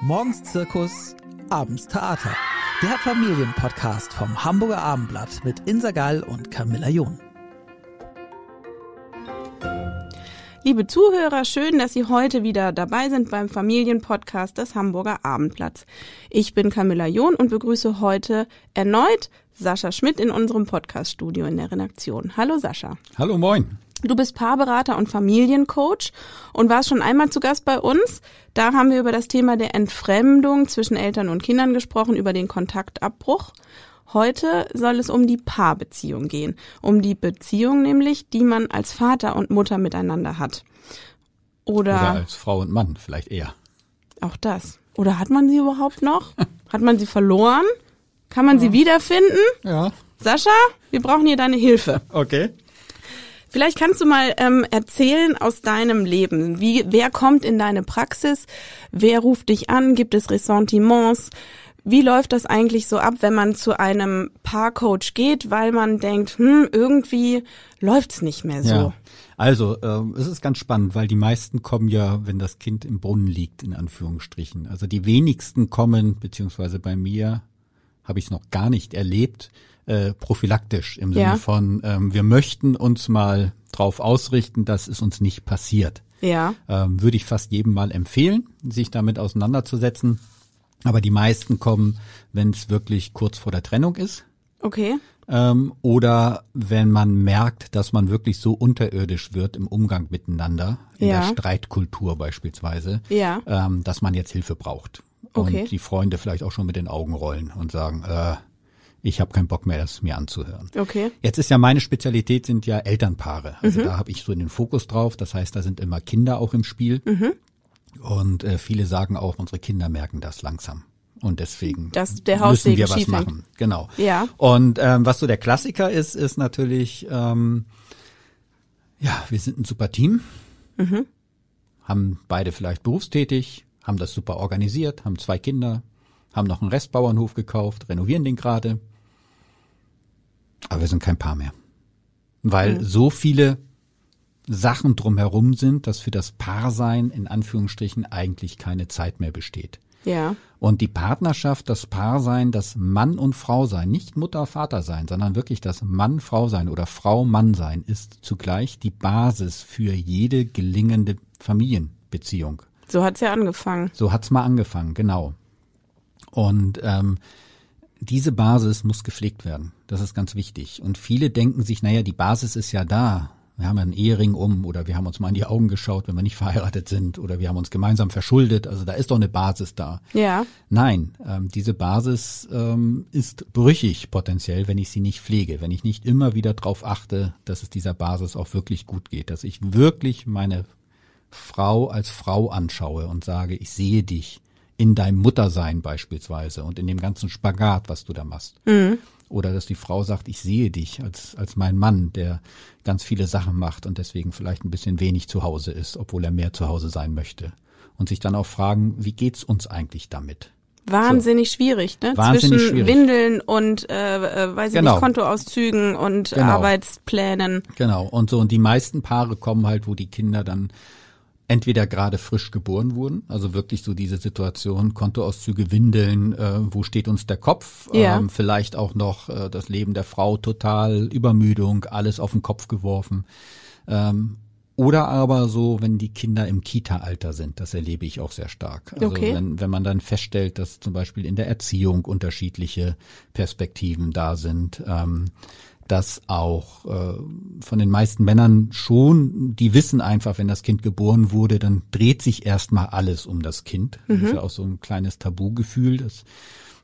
Morgens Zirkus, abends Theater. Der Familienpodcast vom Hamburger Abendblatt mit Insa Gall und Camilla John. Liebe Zuhörer, schön, dass Sie heute wieder dabei sind beim Familienpodcast des Hamburger Abendblatts. Ich bin Camilla John und begrüße heute erneut Sascha Schmidt in unserem Podcaststudio in der Redaktion. Hallo Sascha. Hallo, moin. Du bist Paarberater und Familiencoach und warst schon einmal zu Gast bei uns. Da haben wir über das Thema der Entfremdung zwischen Eltern und Kindern gesprochen, über den Kontaktabbruch. Heute soll es um die Paarbeziehung gehen. Um die Beziehung nämlich, die man als Vater und Mutter miteinander hat. Oder, Oder als Frau und Mann vielleicht eher. auch das. Oder hat man sie überhaupt noch? Hat man sie verloren? Kann man sie wiederfinden? Ja. Sascha, wir brauchen hier deine Hilfe. Okay. Vielleicht kannst du mal ähm, erzählen aus deinem Leben. Wie, wer kommt in deine Praxis? Wer ruft dich an? Gibt es Ressentiments? Wie läuft das eigentlich so ab, wenn man zu einem Paarcoach geht, weil man denkt, hm, irgendwie läuft's nicht mehr so? Ja. Also, ähm, es ist ganz spannend, weil die meisten kommen ja, wenn das Kind im Brunnen liegt, in Anführungsstrichen. Also die wenigsten kommen, beziehungsweise bei mir habe ich es noch gar nicht erlebt, äh, prophylaktisch im Sinne Ja. von, ähm, wir möchten uns mal drauf ausrichten, dass es uns nicht passiert. Ja, ähm, würde ich fast jedem mal empfehlen, sich damit auseinanderzusetzen. Aber die meisten kommen, wenn es wirklich kurz vor der Trennung ist. okay. Ähm, oder wenn man merkt, dass man wirklich so unterirdisch wird im Umgang miteinander, in Ja. der Streitkultur beispielsweise, Ja. ähm, dass man jetzt Hilfe braucht. Okay. Und die Freunde vielleicht auch schon mit den Augen rollen und sagen, äh, ich habe keinen Bock mehr, das mir anzuhören. Okay. Jetzt ist ja meine Spezialität sind ja Elternpaare. Mhm. Also da habe ich so den Fokus drauf. Das heißt, da sind immer Kinder auch im Spiel. Mhm. Und äh, viele sagen auch, unsere Kinder merken das langsam. Und deswegen der müssen wir was hängt. machen. Genau. Ja. Und ähm, was so der Klassiker ist, ist natürlich, ähm, ja, wir sind ein super Team, Mhm. haben beide vielleicht berufstätig, haben das super organisiert, haben zwei Kinder, haben noch einen Restbauernhof gekauft, renovieren den gerade. Aber wir sind kein Paar mehr. Weil Mhm. so viele Sachen drumherum sind, dass für das Paarsein in Anführungsstrichen eigentlich keine Zeit mehr besteht. Ja. Und die Partnerschaft, das Paarsein, das Mann und Frau sein, nicht Mutter, Vater sein, sondern wirklich das Mann, Frau sein oder Frau, Mann sein, ist zugleich die Basis für jede gelingende Familienbeziehung. So hat's ja angefangen. So hat's mal angefangen, genau. Und ähm, diese Basis muss gepflegt werden. Das ist ganz wichtig. Und viele denken sich, naja, die Basis ist ja da. Wir haben ja einen Ehering um oder wir haben uns mal in die Augen geschaut, wenn wir nicht verheiratet sind oder wir haben uns gemeinsam verschuldet. Also da ist doch eine Basis da. Ja. Nein, ähm, diese Basis ähm, ist brüchig potenziell, wenn ich sie nicht pflege, wenn ich nicht immer wieder darauf achte, dass es dieser Basis auch wirklich gut geht, dass ich wirklich meine Frau als Frau anschaue und sage, ich sehe dich in deinem Muttersein beispielsweise und in dem ganzen Spagat, was du da machst. Oder dass die Frau sagt, ich sehe dich als, als mein Mann, der ganz viele Sachen macht und deswegen vielleicht ein bisschen wenig zu Hause ist, obwohl er mehr zu Hause sein möchte. Und sich dann auch fragen, wie geht's uns eigentlich damit? Wahnsinnig schwierig, ne? Wahnsinnig Zwischen schwierig. Windeln und äh, äh, weiß ich Genau. nicht, Kontoauszügen und Genau. Arbeitsplänen. Genau. Und so, und die meisten Paare kommen halt, wo die Kinder dann entweder gerade frisch geboren wurden, also wirklich so diese Situation, Kontoauszüge, Windeln, äh, wo steht uns der Kopf, Ja. ähm, vielleicht auch noch äh, das Leben der Frau total Übermüdung, alles auf den Kopf geworfen. Ähm, oder aber so, wenn die Kinder im Kita-Alter sind, das erlebe ich auch sehr stark. Also Okay. wenn, wenn man dann feststellt, dass zum Beispiel in der Erziehung unterschiedliche Perspektiven da sind, ähm, dass auch äh, von den meisten Männern schon, die wissen einfach, wenn das Kind geboren wurde, dann dreht sich erstmal alles um das Kind. Das ist ja auch so ein kleines Tabugefühl, dass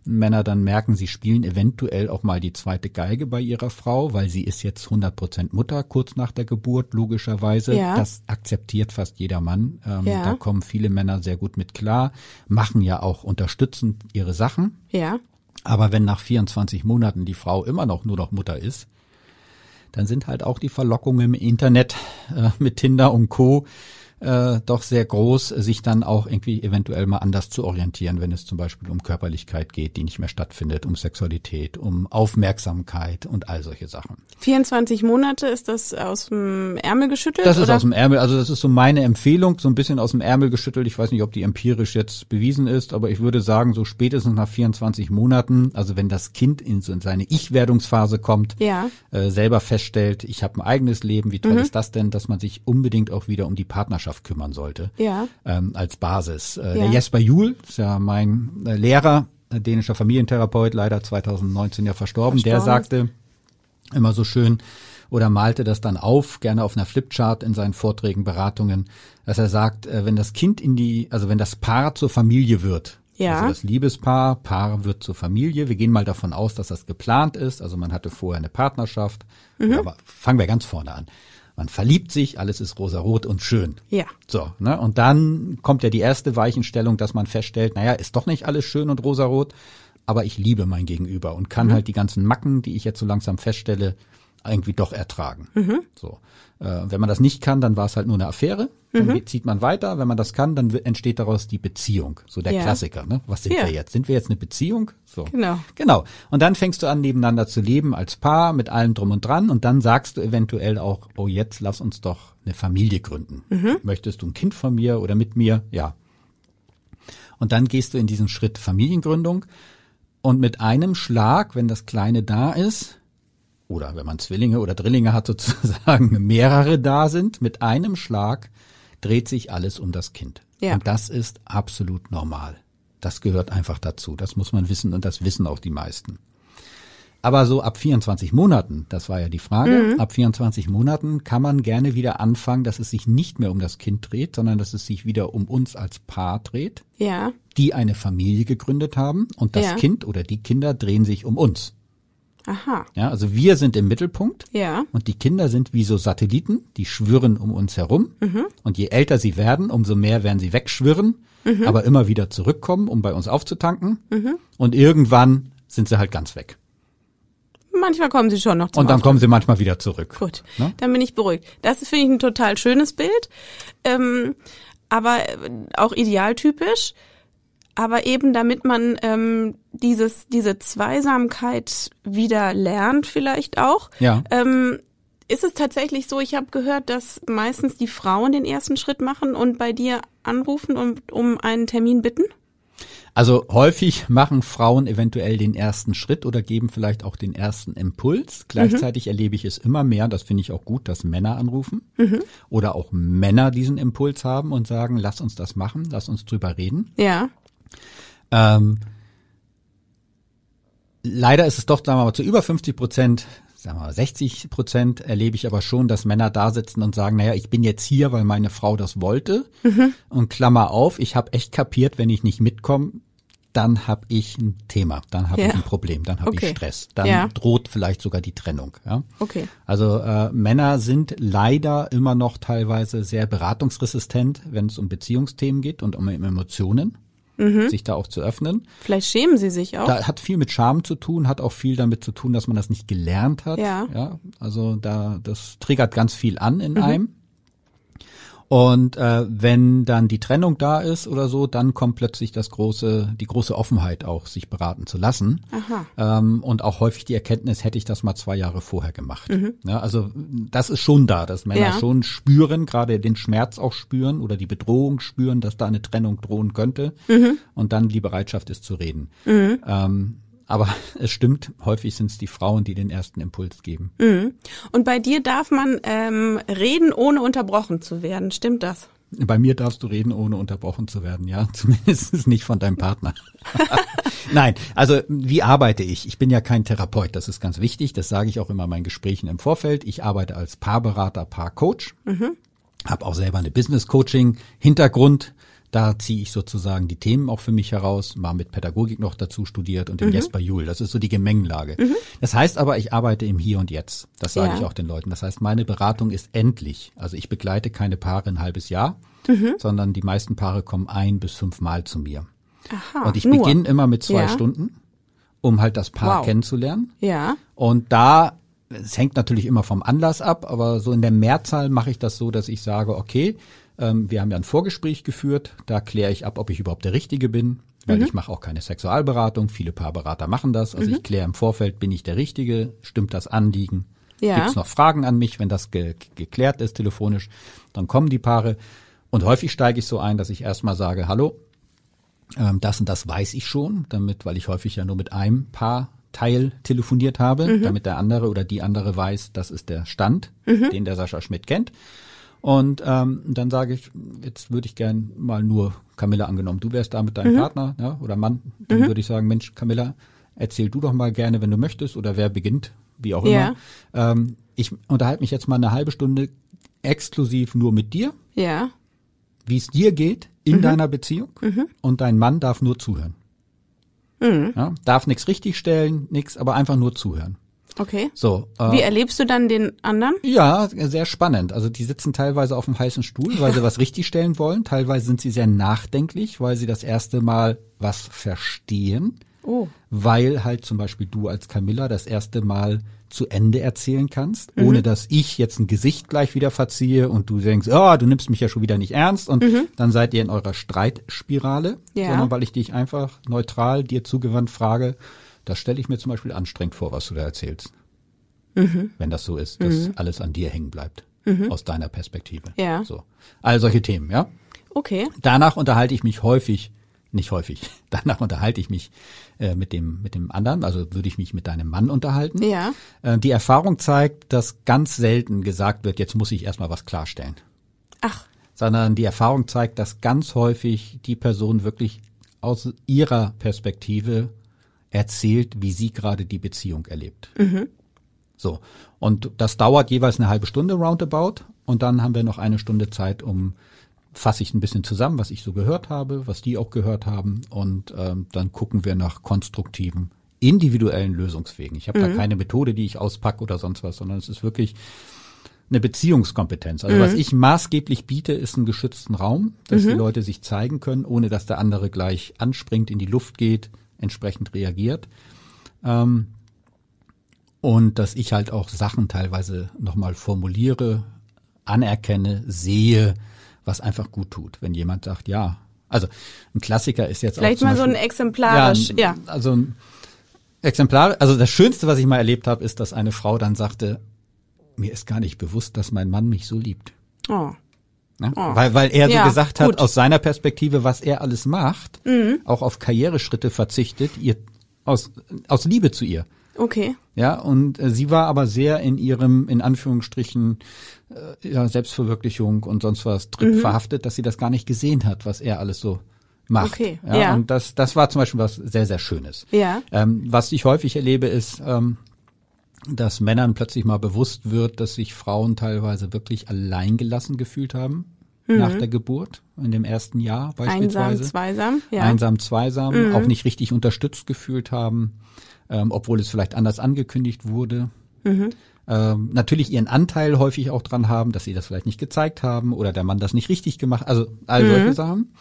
Männer dann merken, sie spielen eventuell auch mal die zweite Geige bei ihrer Frau, weil sie ist jetzt 100% Mutter kurz nach der Geburt, logischerweise. Ja. Das akzeptiert fast jeder Mann. Ähm, Ja. Da kommen viele Männer sehr gut mit klar, machen ja auch unterstützend ihre Sachen. Ja. Aber wenn nach 24 Monaten die Frau immer noch nur noch Mutter ist, dann sind halt auch die Verlockungen im Internet äh, mit Tinder und Co. äh, doch sehr groß, sich dann auch irgendwie eventuell mal anders zu orientieren, wenn es zum Beispiel um Körperlichkeit geht, die nicht mehr stattfindet, um Sexualität, um Aufmerksamkeit und all solche Sachen. 24 Monate ist das aus dem Ärmel geschüttelt? Das ist oder? aus dem Ärmel, also das ist so meine Empfehlung, so ein bisschen aus dem Ärmel geschüttelt. Ich weiß nicht, ob die empirisch jetzt bewiesen ist, aber ich würde sagen, so spätestens nach 24 Monaten, also wenn das Kind in, so in seine Ich-Werdungsphase kommt, Ja. äh, selber feststellt, ich habe ein eigenes Leben, wie Mhm. toll ist das denn, dass man sich unbedingt auch wieder um die Partnerschaft kümmern sollte Ja. ähm, als Basis. Äh, Ja. Der Jesper Juhl ist ja mein äh, Lehrer, äh, dänischer Familientherapeut, leider 2019 ja verstorben. Der Verstorben. sagte immer so schön oder malte das dann auf, gerne auf einer Flipchart in seinen Vorträgen, Beratungen, dass er sagt, äh, wenn das Kind in die, also wenn das Paar zur Familie wird, Ja. also das Liebespaar, Paar wird zur Familie. Wir gehen mal davon aus, dass das geplant ist. Also man hatte vorher eine Partnerschaft. Mhm. Aber fangen wir ganz vorne an. Man verliebt sich, alles ist rosarot und schön. Ja. So, ne? Und dann kommt ja die erste Weichenstellung, dass man feststellt, naja, ist doch nicht alles schön und rosarot, aber ich liebe mein Gegenüber und kann halt die ganzen Macken, die ich jetzt so langsam feststelle, irgendwie doch ertragen. So. Äh, wenn man das nicht kann, dann war es halt nur eine Affäre. Dann zieht man weiter. Wenn man das kann, dann entsteht daraus die Beziehung. So der Ja. Klassiker. Ne? Was sind Ja. wir jetzt? Sind wir jetzt eine Beziehung? So. Genau. Genau. Und dann fängst du an, nebeneinander zu leben als Paar mit allem drum und dran. Und dann sagst du eventuell auch, oh, jetzt lass uns doch eine Familie gründen. Möchtest du ein Kind von mir oder mit mir? Ja. Und dann gehst du in diesen Schritt Familiengründung. Und mit einem Schlag, wenn das Kleine da ist, oder wenn man Zwillinge oder Drillinge hat sozusagen, mehrere da sind, mit einem Schlag dreht sich alles um das Kind. Ja. Und das ist absolut normal. Das gehört einfach dazu. Das muss man wissen und das wissen auch die meisten. Aber so ab 24 Monaten, das war ja die Frage, ab 24 Monaten kann man gerne wieder anfangen, dass es sich nicht mehr um das Kind dreht, sondern dass es sich wieder um uns als Paar dreht, Ja. die eine Familie gegründet haben und das Ja. Kind oder die Kinder drehen sich um uns. Aha. Ja, also wir sind im Mittelpunkt Ja. und die Kinder sind wie so Satelliten, die schwirren um uns herum. Und je älter sie werden, umso mehr werden sie wegschwirren, aber immer wieder zurückkommen, um bei uns aufzutanken. Und irgendwann sind sie halt ganz weg. Manchmal kommen sie schon noch zum Und dann Auftrag. kommen sie manchmal wieder zurück. Gut, Ne? dann bin ich beruhigt. Das finde ich ein total schönes Bild, ähm, aber äh, auch idealtypisch. Aber eben damit man ähm, dieses diese Zweisamkeit wieder lernt, vielleicht auch. Ja. Ähm, ist es tatsächlich so? Ich habe gehört, dass meistens die Frauen den ersten Schritt machen und bei dir anrufen und um einen Termin bitten. Also häufig machen Frauen eventuell den ersten Schritt oder geben vielleicht auch den ersten Impuls. Gleichzeitig erlebe ich es immer mehr, das finde ich auch gut, dass Männer anrufen oder auch Männer diesen Impuls haben und sagen, lass uns das machen, lass uns drüber reden. Ja. Ähm, leider ist es doch, sagen wir mal, zu über 50 Prozent, sagen wir mal 60 Prozent erlebe ich aber schon, dass Männer da sitzen und sagen, naja, ich bin jetzt hier, weil meine Frau das wollte. Und Klammer auf, ich habe echt kapiert, wenn ich nicht mitkomme, dann habe ich ein Thema, dann habe Ja. ich ein Problem, dann habe Okay. ich Stress, dann Ja. droht vielleicht sogar die Trennung. Ja? Okay. Also äh, Männer sind leider immer noch teilweise sehr beratungsresistent, wenn es um Beziehungsthemen geht und um Emotionen, Mhm. sich da auch zu öffnen. Vielleicht schämen sie sich auch. Da hat viel mit Scham zu tun, hat auch viel damit zu tun, dass man das nicht gelernt hat. Ja. ja also da das triggert ganz viel an in einem. Und äh, wenn dann die Trennung da ist oder so, dann kommt plötzlich das große, die große Offenheit auch, sich beraten zu lassen. Aha. Ähm, und auch häufig die Erkenntnis, hätte ich das mal zwei Jahre vorher gemacht. Mhm. Ja, also das ist schon da, dass Männer Ja. schon spüren, gerade den Schmerz auch spüren oder die Bedrohung spüren, dass da eine Trennung drohen könnte. Mhm. Und dann die Bereitschaft ist zu reden. Ähm, aber es stimmt, häufig sind es die Frauen, die den ersten Impuls geben. Mhm. Und bei dir darf man ähm, reden, ohne unterbrochen zu werden. Stimmt das? Bei mir darfst du reden, ohne unterbrochen zu werden, ja. Zumindest nicht von deinem Partner. Nein, also wie arbeite ich? Ich bin ja kein Therapeut, das ist ganz wichtig. Das sage ich auch immer in meinen Gesprächen im Vorfeld. Ich arbeite als Paarberater, Paarcoach. Mhm. Habe auch selber eine Business-Coaching-Hintergrund. Da ziehe ich sozusagen die Themen auch für mich heraus, mal mit Pädagogik noch dazu studiert und den Jesper Juhl. Das ist so die Gemengenlage. Das heißt aber, ich arbeite im Hier und Jetzt. Das sage Ja. ich auch den Leuten. Das heißt, meine Beratung ist endlich. Also ich begleite keine Paare ein halbes Jahr, sondern die meisten Paare kommen ein bis fünf Mal zu mir. Aha. Und ich beginne immer mit zwei Ja. Stunden, um halt das Paar Wow. kennenzulernen. Ja. Und da, es hängt natürlich immer vom Anlass ab, aber so in der Mehrzahl mache ich das so, dass ich sage, okay, Ähm, wir haben ja ein Vorgespräch geführt, da kläre ich ab, ob ich überhaupt der Richtige bin, weil ich mache auch keine Sexualberatung. Viele Paarberater machen das. Also ich kläre im Vorfeld, bin ich der Richtige, stimmt das Anliegen, Ja. Gibt es noch Fragen an mich, wenn das ge geklärt ist telefonisch, dann kommen die Paare. Und häufig steige ich so ein, dass ich erstmal sage, hallo, ähm, das und das weiß ich schon, damit, weil ich häufig ja nur mit einem Paar Teil telefoniert habe, damit der andere oder die andere weiß, das ist der Stand, den der Sascha Schmidt kennt. Und ähm, dann sage ich, jetzt würde ich gern mal nur Camilla angenommen, du wärst da mit deinem Partner ja, oder Mann, dann würde ich sagen, Mensch, Camilla, erzähl du doch mal gerne, wenn du möchtest, oder wer beginnt, wie auch Ja. immer. Ähm, ich unterhalte mich jetzt mal eine halbe Stunde exklusiv nur mit dir, Ja. wie es dir geht in deiner Beziehung und dein Mann darf nur zuhören. Ja, darf nichts richtigstellen, nichts, aber einfach nur zuhören. Okay. So. Äh, Wie erlebst du dann den anderen? ja, sehr spannend. Also die sitzen teilweise auf dem heißen Stuhl, weil sie was richtigstellen wollen. Teilweise sind sie sehr nachdenklich, weil sie das erste Mal was verstehen. Oh. Weil halt zum Beispiel du als Camilla das erste Mal zu Ende erzählen kannst, ohne dass ich jetzt ein Gesicht gleich wieder verziehe und du denkst, oh, du nimmst mich ja schon wieder nicht ernst und dann seid ihr in eurer Streitspirale, Ja. sondern weil ich dich einfach neutral dir zugewandt frage, das stelle ich mir zum Beispiel anstrengend vor, was du da erzählst. Wenn das so ist, dass alles an dir hängen bleibt, aus deiner Perspektive. Ja. So. All solche Themen, ja. Okay. Danach unterhalte ich mich häufig, nicht häufig, danach unterhalte ich mich äh, mit dem mit dem anderen, also würde ich mich mit deinem Mann unterhalten. Ja. Äh, die Erfahrung zeigt, dass ganz selten gesagt wird, jetzt muss ich erstmal was klarstellen, Ach. sondern die Erfahrung zeigt, dass ganz häufig die Person wirklich aus ihrer Perspektive erzählt, wie sie gerade die Beziehung erlebt. So. Und das dauert jeweils eine halbe Stunde roundabout. Und dann haben wir noch eine Stunde Zeit, um fasse ich ein bisschen zusammen, was ich so gehört habe, was die auch gehört haben. Und ähm, dann gucken wir nach konstruktiven, individuellen Lösungswegen. Ich habe da keine Methode, die ich auspacke oder sonst was, sondern es ist wirklich eine Beziehungskompetenz. Also was ich maßgeblich biete, ist einen geschützten Raum, dass die Leute sich zeigen können, ohne dass der andere gleich anspringt, in die Luft geht, entsprechend reagiert. Ähm, und dass ich halt auch Sachen teilweise nochmal formuliere, anerkenne, sehe, was einfach gut tut. Wenn jemand sagt, ja, also ein Klassiker ist jetzt Vielleicht auch zum mal so ein exemplarisch, ja. ein- Also ein Exemplar, also das Schönste, was ich mal erlebt habe, ist, dass eine Frau dann sagte, mir ist gar nicht bewusst, dass mein Mann mich so liebt. Oh. Ne? Weil, weil er Ja, so gesagt hat, gut. Mhm. aus seiner Perspektive, was er alles macht, auch auf Karriereschritte verzichtet, ihr aus, aus Liebe zu ihr. Okay. Ja, und äh, sie war aber sehr in ihrem, in Anführungsstrichen, äh, ja, Selbstverwirklichung und sonst was Trip verhaftet, dass sie das gar nicht gesehen hat, was er alles so macht. Okay, ja, ja. Und das, das war zum Beispiel was sehr, sehr Schönes. Ja. Ähm, was ich häufig erlebe, ist, ähm, dass Männern plötzlich mal bewusst wird, dass sich Frauen teilweise wirklich alleingelassen gefühlt haben nach der Geburt, in dem ersten Jahr Mhm. Einsam, beispielsweise zweisam, ja. Mhm. einsam, zweisam, auch nicht richtig unterstützt gefühlt haben, ähm, obwohl es vielleicht anders angekündigt wurde. Mhm. Ähm, natürlich ihren Anteil häufig auch dran haben, dass sie das vielleicht nicht gezeigt haben oder der Mann das nicht richtig gemacht, also all solche Mhm. Sachen.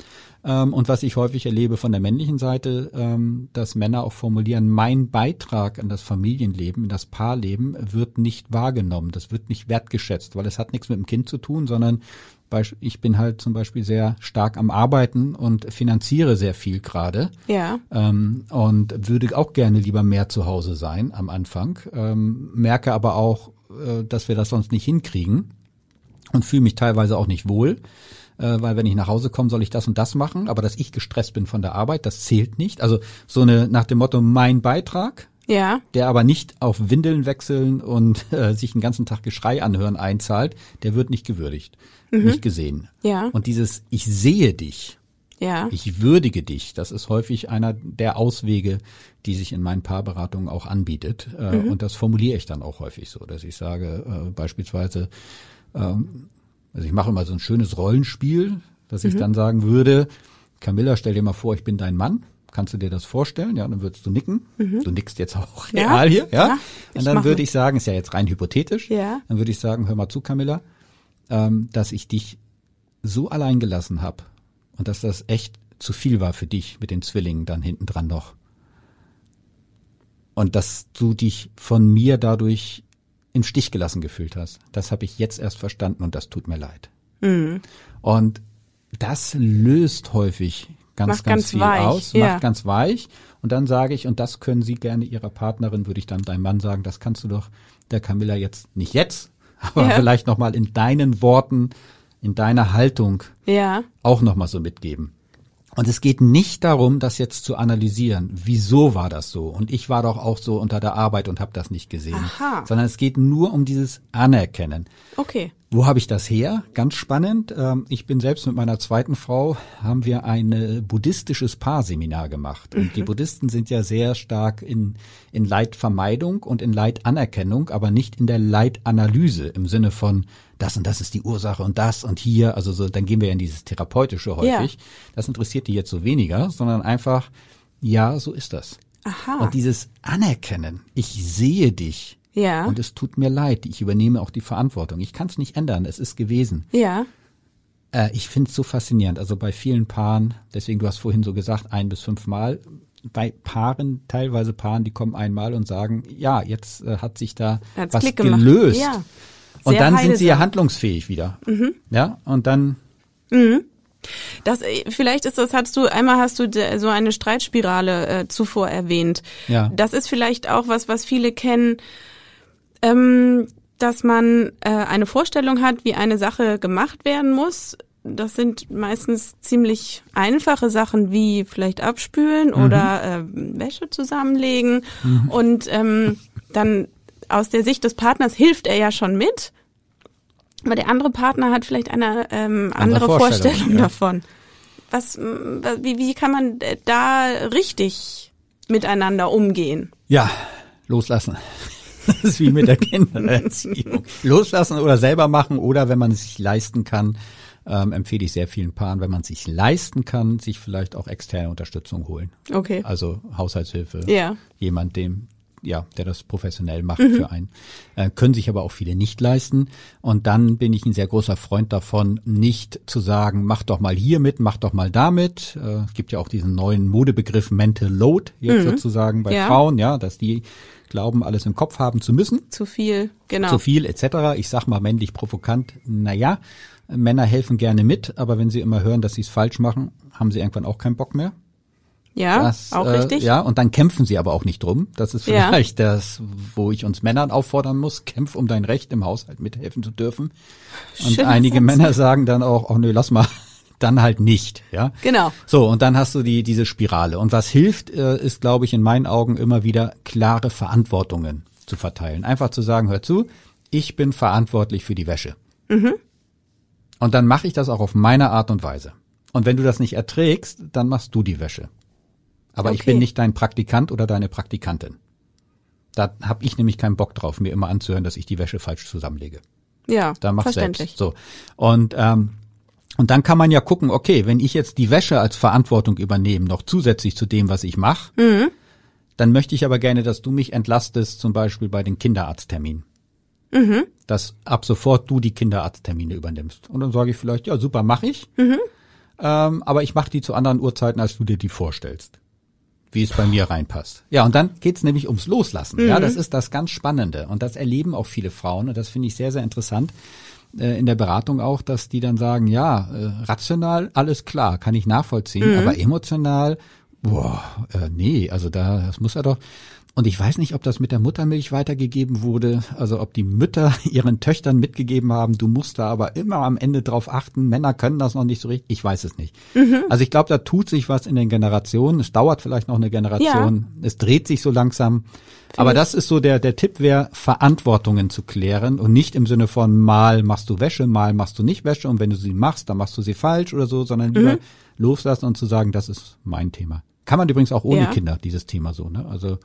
Ähm, und was ich häufig erlebe von der männlichen Seite, ähm, dass Männer auch formulieren, mein Beitrag an das Familienleben, in das Paarleben wird nicht wahrgenommen, das wird nicht wertgeschätzt, weil es hat nichts mit dem Kind zu tun, sondern ich bin halt zum Beispiel sehr stark am Arbeiten und finanziere sehr viel gerade Ja. ähm, und würde auch gerne lieber mehr zu Hause sein am Anfang, ähm, merke aber auch, äh, dass wir das sonst nicht hinkriegen und fühle mich teilweise auch nicht wohl, äh, weil wenn ich nach Hause komme, soll ich das und das machen, aber dass ich gestresst bin von der Arbeit, das zählt nicht. Also so eine nach dem Motto mein Beitrag, Ja. der aber nicht auf Windeln wechseln und äh, sich den ganzen Tag Geschrei anhören einzahlt, der wird nicht gewürdigt, nicht gesehen. Ja. Und dieses ich sehe dich, Ja. ich würdige dich. Das ist häufig einer der Auswege, die sich in meinen Paarberatungen auch anbietet. Äh, Und das formuliere ich dann auch häufig so, dass ich sage, äh, beispielsweise, ähm, also ich mache immer so ein schönes Rollenspiel, dass ich dann sagen würde, Camilla, stell dir mal vor, ich bin dein Mann. Kannst du dir das vorstellen? Ja, dann würdest du nicken. Du nickst jetzt auch Ja, real hier, ja? ja, Und dann würde ich sagen, ist ja jetzt rein hypothetisch, Ja. dann würde ich sagen, hör mal zu, Camilla, ähm, dass ich dich so allein gelassen habe und dass das echt zu viel war für dich mit den Zwillingen dann hinten dran noch. Und dass du dich von mir dadurch im Stich gelassen gefühlt hast. Das habe ich jetzt erst verstanden und das tut mir leid. Mhm. Und das löst häufig ganz, ganz, ganz viel weich, aus, ja. macht ganz weich. Und dann sage ich, und das können Sie gerne Ihrer Partnerin, würde ich dann deinem Mann sagen, das kannst du doch der Camilla jetzt, nicht jetzt, aber Ja. vielleicht nochmal in deinen Worten, in deiner Haltung Ja. auch nochmal so mitgeben. Und es geht nicht darum, das jetzt zu analysieren. Wieso war das so? Und ich war doch auch so unter der Arbeit und habe das nicht gesehen. Aha. Sondern es geht nur um dieses Anerkennen. Okay. Wo habe ich das her? Ganz spannend. Ähm, Ich bin selbst mit meiner zweiten Frau, haben wir ein äh, buddhistisches Paarseminar gemacht. Und die Buddhisten sind ja sehr stark in, in Leidvermeidung und in Leidanerkennung, aber nicht in der Leidanalyse im Sinne von, das und das ist die Ursache und das und hier. Also so, dann gehen wir ja in dieses Therapeutische häufig. Das interessiert die jetzt so weniger, sondern einfach, ja, so ist das. Aha. Und dieses Anerkennen, ich sehe dich. Ja. Und es tut mir leid, ich übernehme auch die Verantwortung. Ich kann es nicht ändern, es ist gewesen. Ja. Äh, ich finde es so faszinierend. Also bei vielen Paaren, deswegen du hast vorhin so gesagt, ein bis fünf Mal. Bei Paaren, teilweise Paaren, die kommen einmal und sagen, ja, jetzt äh, hat sich da Hat's was gelöst. Ja. und dann sind sie ja heilsam. handlungsfähig wieder. Ja, und dann, Das äh, vielleicht ist das hast du einmal hast du so eine Streitspirale äh, zuvor erwähnt. Ja. Das ist vielleicht auch was, was viele kennen, ähm, dass man äh, eine Vorstellung hat, wie eine Sache gemacht werden muss. Das sind meistens ziemlich einfache Sachen wie vielleicht abspülen Mhm. oder äh, Wäsche zusammenlegen und ähm, dann aus der Sicht des Partners hilft er ja schon mit. Aber der andere Partner hat vielleicht eine ähm, andere, Vorstellung, Vorstellung, ja. davon. Was, wie, wie kann man äh, da richtig miteinander umgehen? ja, loslassen. Das ist wie mit der Kindererziehung. Loslassen oder selber machen oder wenn man es sich leisten kann, ähm, empfehle ich sehr vielen Paaren, wenn man es sich leisten kann, sich vielleicht auch externe Unterstützung holen. Okay. Also Haushaltshilfe, Ja. jemand, dem ja, der das professionell macht für einen. Äh, können sich aber auch viele nicht leisten. Und dann bin ich ein sehr großer Freund davon, nicht zu sagen, mach doch mal hier mit, mach doch mal damit. Äh, es gibt ja auch diesen neuen Modebegriff Mental Load jetzt sozusagen bei Ja. Frauen, ja, dass die glauben, alles im Kopf haben zu müssen Zu viel, genau. zu viel etc. Ich sag mal männlich provokant, naja, Männer helfen gerne mit, aber wenn sie immer hören, dass sie es falsch machen, haben sie irgendwann auch keinen Bock mehr. ja, Das, auch äh, richtig. Ja, und dann kämpfen sie aber auch nicht drum. Das ist Ja. vielleicht das, wo ich uns Männern auffordern muss, kämpf um dein Recht, im Haushalt mithelfen zu dürfen. Und Schöner einige Satz. Männer sagen dann auch, oh nö, lass mal, dann halt nicht, ja. Genau. So, und dann hast du die, diese Spirale. Und was hilft, äh, ist, glaube ich, in meinen Augen immer wieder klare Verantwortungen zu verteilen. Einfach zu sagen, hör zu, ich bin verantwortlich für die Wäsche. Mhm. Und dann mache ich das auch auf meine Art und Weise. Und wenn du das nicht erträgst, dann machst du die Wäsche. Aber ich Okay. bin nicht dein Praktikant oder deine Praktikantin. Da habe ich nämlich keinen Bock drauf, mir immer anzuhören, dass ich die Wäsche falsch zusammenlege. Ja, Da mach selbst. So. Und ähm, und dann kann man ja gucken, okay, wenn ich jetzt die Wäsche als Verantwortung übernehme, noch zusätzlich zu dem, was ich mache, Mhm. dann möchte ich aber gerne, dass du mich entlastest, zum Beispiel bei den Kinderarztterminen. Mhm. Dass ab sofort du die Kinderarzttermine übernimmst. Und dann sage ich vielleicht, ja, super, mache ich. Mhm. Ähm, aber ich mache die zu anderen Uhrzeiten, als du dir die vorstellst. Wie es bei mir reinpasst. Ja, und dann geht's nämlich ums Loslassen. Ja, Mhm. das ist das ganz Spannende. Und das erleben auch viele Frauen. Und das finde ich sehr, sehr interessant äh, in der Beratung auch, dass die dann sagen, ja, äh, rational, alles klar, kann ich nachvollziehen, Mhm. aber emotional, boah, äh, nee, also da, das muss er doch. Und ich weiß nicht, ob das mit der Muttermilch weitergegeben wurde, also ob die Mütter ihren Töchtern mitgegeben haben, du musst da aber immer am Ende drauf achten, Männer können das noch nicht so richtig, ich weiß es nicht. Also ich glaube, da tut sich was in den Generationen, es dauert vielleicht noch eine Generation, es dreht sich so langsam. Aber das ist so der, der Tipp wäre, Verantwortungen zu klären und nicht im Sinne von mal machst du Wäsche, mal machst du nicht Wäsche und wenn du sie machst, dann machst du sie falsch oder so, sondern lieber loslassen und zu sagen, das ist mein Thema. Kann man übrigens auch ohne Ja. Kinder, dieses Thema so, ne? Also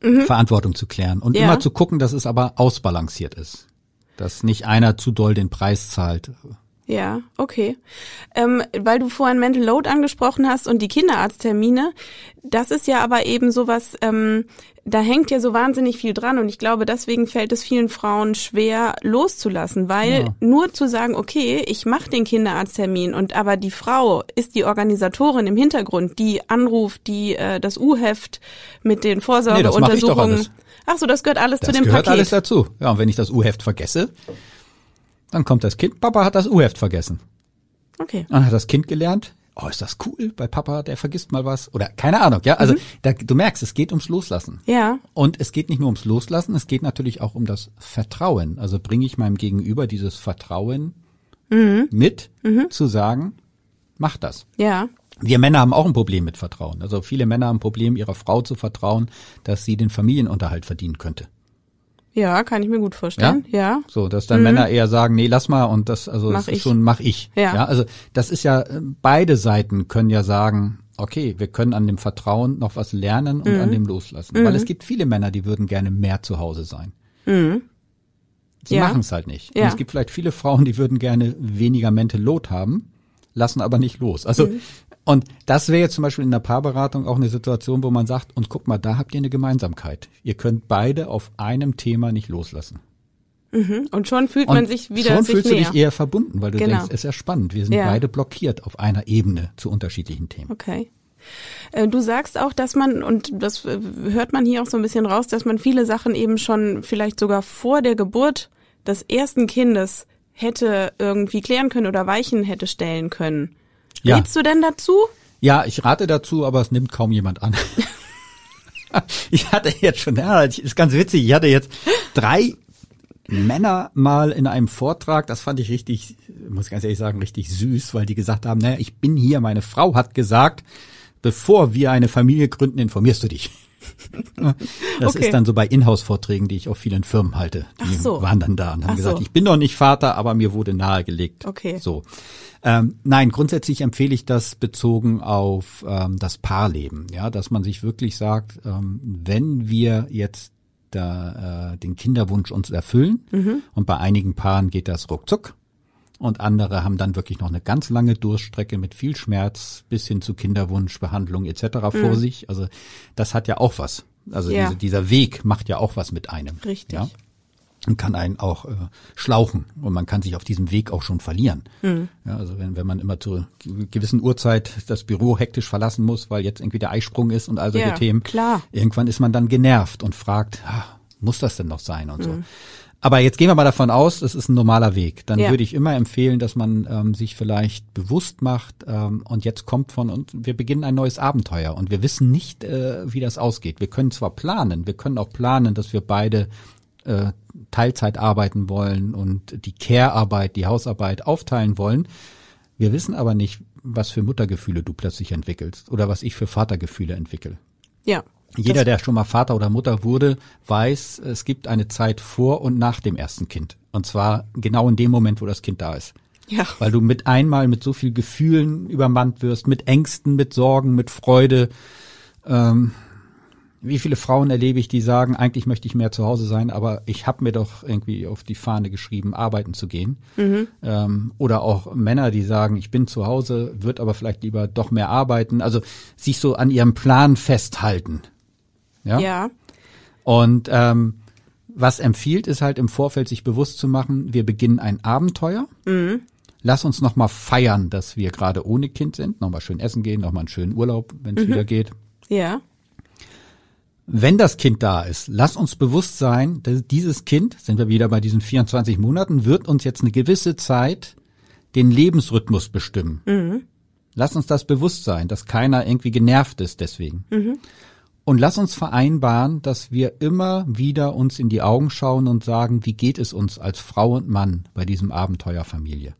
Verantwortung zu klären und Ja. immer zu gucken, dass es aber ausbalanciert ist. Dass nicht einer zu doll den Preis zahlt. Ja, okay. Ähm, weil du vorhin Mental Load angesprochen hast und die Kinderarzttermine, das ist ja aber eben sowas, ähm, da hängt ja so wahnsinnig viel dran und ich glaube, deswegen fällt es vielen Frauen schwer loszulassen, weil Ja. nur zu sagen, okay, ich mache den Kinderarzttermin und aber die Frau ist die Organisatorin im Hintergrund, die anruft, die äh, das U-Heft mit den Nee, das mach ich doch Vorsorgeuntersuchungen. alles. Ach so, das gehört alles Das zu dem gehört Paket. alles dazu. Ja, und wenn ich das U-Heft vergesse, Dann kommt das Kind, Papa hat das U-Heft vergessen. Okay. Dann hat das Kind gelernt, oh, ist das cool bei Papa, der vergisst mal was. Oder keine Ahnung, ja. Also da, du merkst, es geht ums Loslassen. Ja. Und es geht nicht nur ums Loslassen, es geht natürlich auch um das Vertrauen. Also bringe ich meinem Gegenüber dieses Vertrauen mit, zu sagen, mach das. Ja. Wir Männer haben auch ein Problem mit Vertrauen. Also viele Männer haben ein Problem, ihrer Frau zu vertrauen, dass sie den Familienunterhalt verdienen könnte. Ja, kann ich mir gut vorstellen. Ja. So, dass dann Männer eher sagen, nee, lass mal und das also Mhm. Mach das ist ich. schon mach ich. Ja. also das ist ja äh, beide Seiten können ja sagen, okay, wir können an dem Vertrauen noch was lernen und Mhm. an dem loslassen, weil es gibt viele Männer, die würden gerne mehr zu Hause sein. Sie Mhm. Ja. machen es halt nicht. Ja. Und es gibt vielleicht viele Frauen, die würden gerne weniger Mental Load haben, lassen aber nicht los. Also Mhm. Und das wäre jetzt zum Beispiel in der Paarberatung auch eine Situation, wo man sagt, und guck mal, da habt ihr eine Gemeinsamkeit. Ihr könnt beide auf einem Thema nicht loslassen. Und schon fühlt Und man sich wieder schon sich fühlst näher. du dich eher verbunden, weil du Genau. denkst, es ist ja spannend. Wir sind Ja. beide blockiert auf einer Ebene zu unterschiedlichen Themen. Okay. Äh, Du sagst auch, dass man, und das äh, hört man hier auch so ein bisschen raus, dass man viele Sachen eben schon vielleicht sogar vor der Geburt des ersten Kindes hätte irgendwie klären können oder Weichen hätte stellen können. Ja. Rätst du denn dazu? Ja, ich rate dazu, aber es nimmt kaum jemand an. ich hatte jetzt schon, ja, ist ganz witzig, ich hatte jetzt drei Männer mal in einem Vortrag, das fand ich richtig, muss ganz ehrlich sagen, richtig süß, weil die gesagt haben, naja, ich bin hier, meine Frau hat gesagt, bevor wir eine Familie gründen, informierst du dich. Das Okay. ist dann so bei Inhouse-Vorträgen, die ich auf vielen Firmen halte. Die Ach so. waren dann da und haben Ach gesagt, so. ich bin doch nicht Vater, aber mir wurde nahegelegt. Okay. So. Ähm, nein, grundsätzlich empfehle ich das bezogen auf ähm, das Paarleben. Ja, dass man sich wirklich sagt, ähm, wenn wir jetzt da, äh, den Kinderwunsch uns erfüllen und bei einigen Paaren geht das ruckzuck und andere haben dann wirklich noch eine ganz lange Durststrecke mit viel Schmerz bis hin zu Kinderwunschbehandlung etc. vor sich. Also das hat ja auch was. Also Ja. diese, dieser Weg macht ja auch was mit einem. Richtig. Ja? Und kann einen auch äh, schlauchen und man kann sich auf diesem Weg auch schon verlieren. Hm. Ja, also wenn, wenn man immer zu gewissen Uhrzeit das Büro hektisch verlassen muss, weil jetzt irgendwie der Eisprung ist und all solche Ja, Themen. klar. Irgendwann ist man dann genervt und fragt, ah, muss das denn noch sein und Hm. so. Aber jetzt gehen wir mal davon aus, es ist ein normaler Weg. Dann Ja. würde ich immer empfehlen, dass man ähm, sich vielleicht bewusst macht ähm, und jetzt kommt von uns, wir beginnen ein neues Abenteuer und wir wissen nicht, äh, wie das ausgeht. Wir können zwar planen, wir können auch planen, dass wir beide äh, Teilzeit arbeiten wollen und die Care-Arbeit, die Hausarbeit aufteilen wollen. Wir wissen aber nicht, was für Muttergefühle du plötzlich entwickelst oder was ich für Vatergefühle entwickle. Ja. Jeder, der schon mal Vater oder Mutter wurde, weiß, es gibt eine Zeit vor und nach dem ersten Kind. Und zwar genau in dem Moment, wo das Kind da ist. Ja. Weil du mit einmal mit so viel Gefühlen übermannt wirst, mit Ängsten, mit Sorgen, mit Freude. Ähm, wie viele Frauen erlebe ich, die sagen, eigentlich möchte ich mehr zu Hause sein, aber ich habe mir doch irgendwie auf die Fahne geschrieben, arbeiten zu gehen. Ähm, oder auch Männer, die sagen, ich bin zu Hause, wird aber vielleicht lieber doch mehr arbeiten. Also sich so an ihrem Plan festhalten. Ja. Ja. Und ähm, was empfiehlt, ist halt im Vorfeld sich bewusst zu machen, wir beginnen ein Abenteuer. Lass uns nochmal feiern, dass wir gerade ohne Kind sind. Nochmal schön essen gehen, nochmal einen schönen Urlaub, wenn es wieder geht. Ja. Wenn das Kind da ist, lass uns bewusst sein, dass dieses Kind, sind wir wieder bei diesen 24 Monaten, wird uns jetzt eine gewisse Zeit den Lebensrhythmus bestimmen. Lass uns das bewusst sein, dass keiner irgendwie genervt ist deswegen. Und lass uns vereinbaren, dass wir immer wieder uns in die Augen schauen und sagen, wie geht es uns als Frau und Mann bei diesem Abenteuer Familie?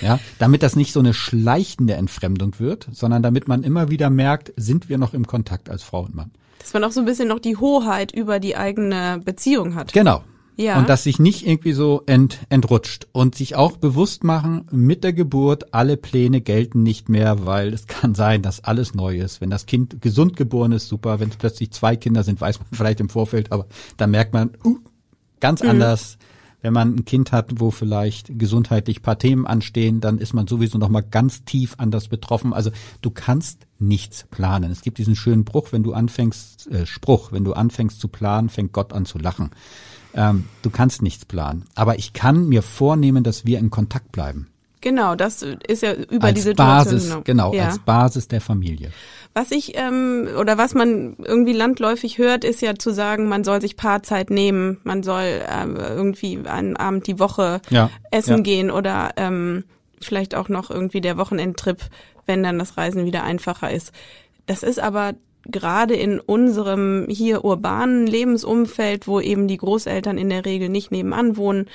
Ja, damit das nicht so eine schleichende Entfremdung wird, sondern damit man immer wieder merkt, sind wir noch im Kontakt als Frau und Mann. Dass man auch so ein bisschen noch die Hoheit über die eigene Beziehung hat. Genau. Ja. Und dass sich nicht irgendwie so ent, entrutscht und sich auch bewusst machen, mit der Geburt, alle Pläne gelten nicht mehr, weil es kann sein, dass alles neu ist. Wenn das Kind gesund geboren ist, super. Wenn es plötzlich zwei Kinder sind, weiß man vielleicht im Vorfeld, aber da merkt man, uh, ganz anders. Wenn man ein Kind hat, wo vielleicht gesundheitlich paar Themen anstehen, dann ist man sowieso noch mal ganz tief anders betroffen. Also du kannst nichts planen. Es gibt diesen schönen Bruch, wenn du anfängst, äh, Spruch, wenn du anfängst zu planen, fängt Gott an zu lachen. Ähm, du kannst nichts planen. Aber ich kann mir vornehmen, dass wir in Kontakt bleiben. Genau, das ist ja über als die Situation. Basis, genau, ja. als Basis der Familie. Was ich ähm, oder was man irgendwie landläufig hört, ist ja zu sagen, man soll sich Paarzeit nehmen, man soll ähm, irgendwie einen Abend die Woche Ja, essen ja. gehen oder ähm, vielleicht auch noch irgendwie der Wochenendtrip, wenn dann das Reisen wieder einfacher ist. Das ist aber gerade in unserem hier urbanen Lebensumfeld, wo eben die Großeltern in der Regel nicht nebenan wohnen,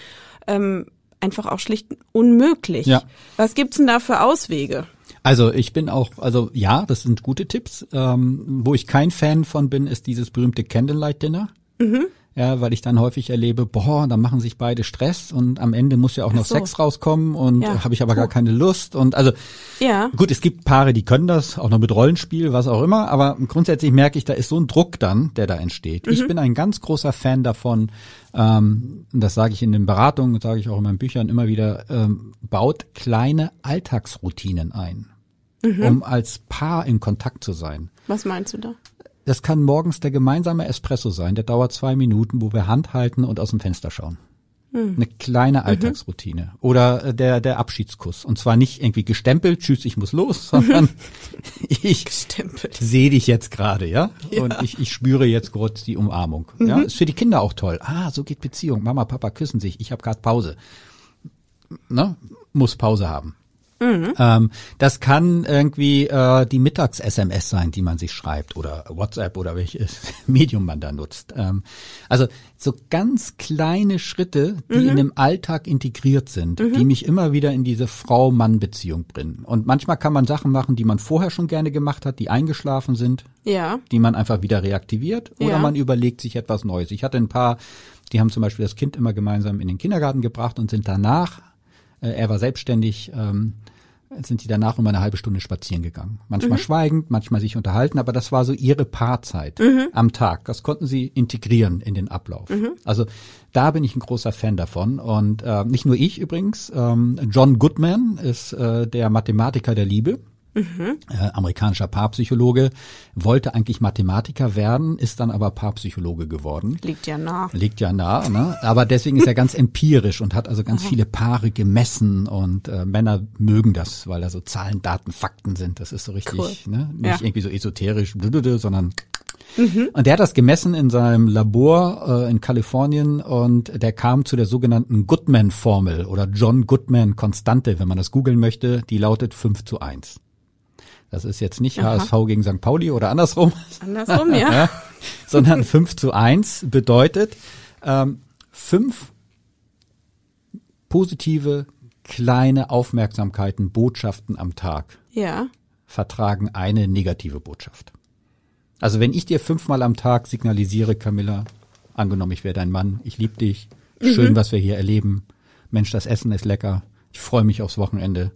ähm, einfach auch schlicht unmöglich. Ja. Was gibt's denn da für Auswege? Also ich bin auch, also ja, das sind gute Tipps. Ähm, wo ich kein Fan von bin, ist dieses berühmte Candlelight Dinner. Mhm. Ja, weil ich dann häufig erlebe, boah, dann machen sich beide Stress und am Ende muss ja auch noch so. Sex rauskommen und Ja. habe ich aber gar keine Lust und also Ja. gut, es gibt Paare, die können das, auch noch mit Rollenspiel, was auch immer, aber grundsätzlich merke ich, da ist so ein Druck dann, der da entsteht. Mhm. Ich bin ein ganz großer Fan davon, ähm, das sage ich in den Beratungen, sage ich auch in meinen Büchern immer wieder, ähm, baut kleine Alltagsroutinen ein, Mhm. um als Paar in Kontakt zu sein. Was meinst du da? Das kann morgens der gemeinsame Espresso sein, der dauert zwei Minuten, wo wir Hand halten und aus dem Fenster schauen. Hm. Eine kleine Alltagsroutine. Oder äh, der, der Abschiedskuss. Und zwar nicht irgendwie gestempelt, tschüss, ich muss los, sondern ich sehe dich jetzt gerade, ja? Und ich, ich spüre jetzt kurz die Umarmung. Ja, Mhm. ist für die Kinder auch toll. Ah, so geht Beziehung. Mama, Papa küssen sich. Ich habe gerade Pause. Ne? Muss Pause haben. Mhm. Ähm, das kann irgendwie äh, die Mittags-SMS sein, die man sich schreibt oder WhatsApp oder welches Medium man da nutzt. Ähm, also so ganz kleine Schritte, die in dem Alltag integriert sind, die mich immer wieder in diese Frau-Mann-Beziehung bringen. Und manchmal kann man Sachen machen, die man vorher schon gerne gemacht hat, die eingeschlafen sind, Ja. die man einfach wieder reaktiviert oder Ja. man überlegt sich etwas Neues. Ich hatte ein paar, die haben zum Beispiel das Kind immer gemeinsam in den Kindergarten gebracht und sind danach, äh, er war selbstständig, ähm, sind die danach um eine halbe Stunde spazieren gegangen. Manchmal schweigend, manchmal sich unterhalten, aber das war so ihre Paarzeit am Tag. Das konnten sie integrieren in den Ablauf. Also da bin ich ein großer Fan davon. Und äh, nicht nur ich übrigens, ähm, John Goodman ist äh, der Mathematiker der Liebe äh, amerikanischer Paarpsychologe, wollte eigentlich Mathematiker werden, ist dann aber Paarpsychologe geworden. Liegt ja nah. Liegt ja nah, ne? aber deswegen ist er ganz empirisch und hat also ganz viele Paare gemessen und äh, Männer mögen das, weil da so Zahlen, Daten, Fakten sind. Das ist so richtig, Cool. ne? nicht Ja. irgendwie so esoterisch, sondern und der hat das gemessen in seinem Labor äh, in Kalifornien und der kam zu der sogenannten Goodman-Formel oder John Goodman-Konstante, wenn man das googeln möchte, die lautet 5 zu 1. Das ist jetzt nicht Aha. HSV gegen St. Pauli oder andersrum, Andersrum, ja. ja, sondern 5 zu 1 bedeutet ähm, fünf positive kleine Aufmerksamkeiten, Botschaften am Tag Ja. vertragen eine negative Botschaft. Also wenn ich dir fünfmal am Tag signalisiere, Camilla, angenommen, ich wäre dein Mann, ich liebe dich, schön, was wir hier erleben, Mensch, das Essen ist lecker, ich freue mich aufs Wochenende.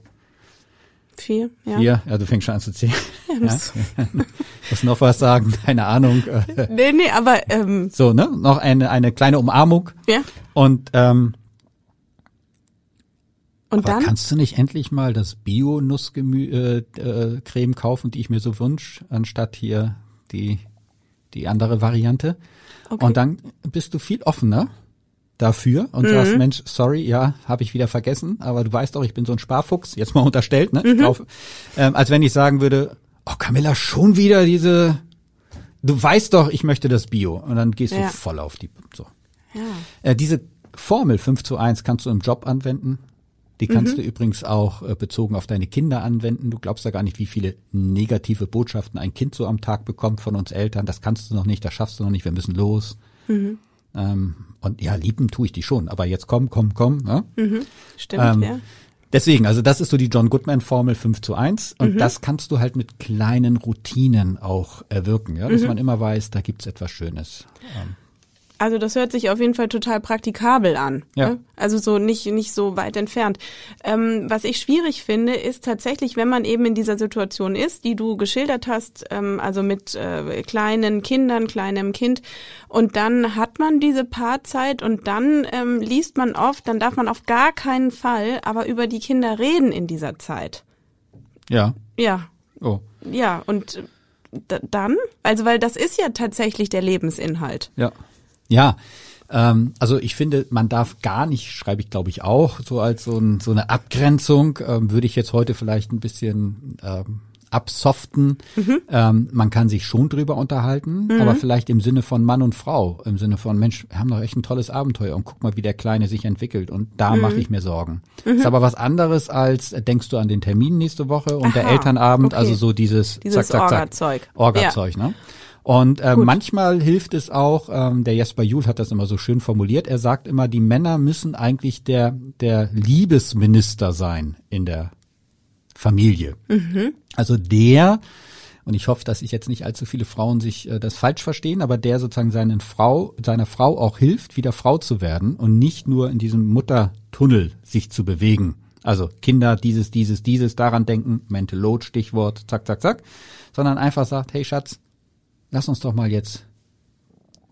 Vier, ja. Hier, ja, du fängst schon an zu zählen. Ja? das- Muss noch was sagen, keine Ahnung. Nee, nee, aber ähm, So, ne? Noch eine, eine kleine Umarmung. ja. Und ähm, Und aber dann? kannst du nicht endlich mal das Bio-Nusscreme äh, äh, kaufen, die ich mir so wünsch, anstatt hier die, die andere Variante? Okay. Und dann bist du viel offener dafür und Mhm. sagst, Mensch, sorry, ja, habe ich wieder vergessen, aber du weißt doch, ich bin so ein Sparfuchs, jetzt mal unterstellt, ne? Mhm. Kaufe, ähm, als wenn ich sagen würde, oh Camilla, schon wieder diese, du weißt doch, ich möchte das Bio. Und dann gehst Ja. du voll auf die, so. ja. Äh, diese Formel 5 zu 1 kannst du im Job anwenden. Die kannst du übrigens auch äh, bezogen auf deine Kinder anwenden. Du glaubst ja gar nicht, wie viele negative Botschaften ein Kind so am Tag bekommt von uns Eltern. Das kannst du noch nicht, das schaffst du noch nicht, wir müssen los. Ähm, und ja, lieben tue ich die schon, aber jetzt komm, komm, komm. Ne? Stimmt, Ähm, ja. Deswegen, also das ist so die John Goodman Formel 5 zu 1 und das kannst du halt mit kleinen Routinen auch erwirken, ja, dass man immer weiß, da gibt's etwas Schönes. Also das hört sich auf jeden Fall total praktikabel an. Ja. Ne? Also so nicht nicht so weit entfernt. Ähm, was ich schwierig finde, ist tatsächlich, wenn man eben in dieser Situation ist, die du geschildert hast, ähm, also mit äh, kleinen Kindern, kleinem Kind, und dann hat man diese Paarzeit und dann ähm, liest man oft, dann darf man auf gar keinen Fall aber über die Kinder reden in dieser Zeit. Ja. Ja, Oh. ja, und äh, dann? Also weil das ist ja tatsächlich der Lebensinhalt. Ja. Ja. Ähm, also ich finde, man darf gar nicht, schreibe ich glaube ich auch, so als so, ein, so eine Abgrenzung, ähm, würde ich jetzt heute vielleicht ein bisschen ähm, absoften. Mhm. Ähm, man kann sich schon drüber unterhalten, mhm. aber vielleicht im Sinne von Mann und Frau, im Sinne von Mensch, wir haben doch echt ein tolles Abenteuer und guck mal, wie der Kleine sich entwickelt und da mhm. mache ich mir Sorgen. Mhm. Ist aber was anderes als denkst du an den Termin nächste Woche und Aha, der Elternabend, okay. also so dieses, dieses zack, zack, zack, Orga-Zeug. Ja. ne? Und äh, manchmal hilft es auch, ähm, der Jesper Juhl hat das immer so schön formuliert, er sagt immer, die Männer müssen eigentlich der, der Liebesminister sein in der Familie. Mhm. Also der, und ich hoffe, dass sich jetzt nicht allzu viele Frauen sich äh, das falsch verstehen, aber der sozusagen seinen Frau, seiner Frau auch hilft, wieder Frau zu werden und nicht nur in diesem Muttertunnel sich zu bewegen. Also Kinder, dieses, dieses, dieses, daran denken, Mental Load, Stichwort, zack, zack, zack, sondern einfach sagt, hey Schatz, lass uns doch mal jetzt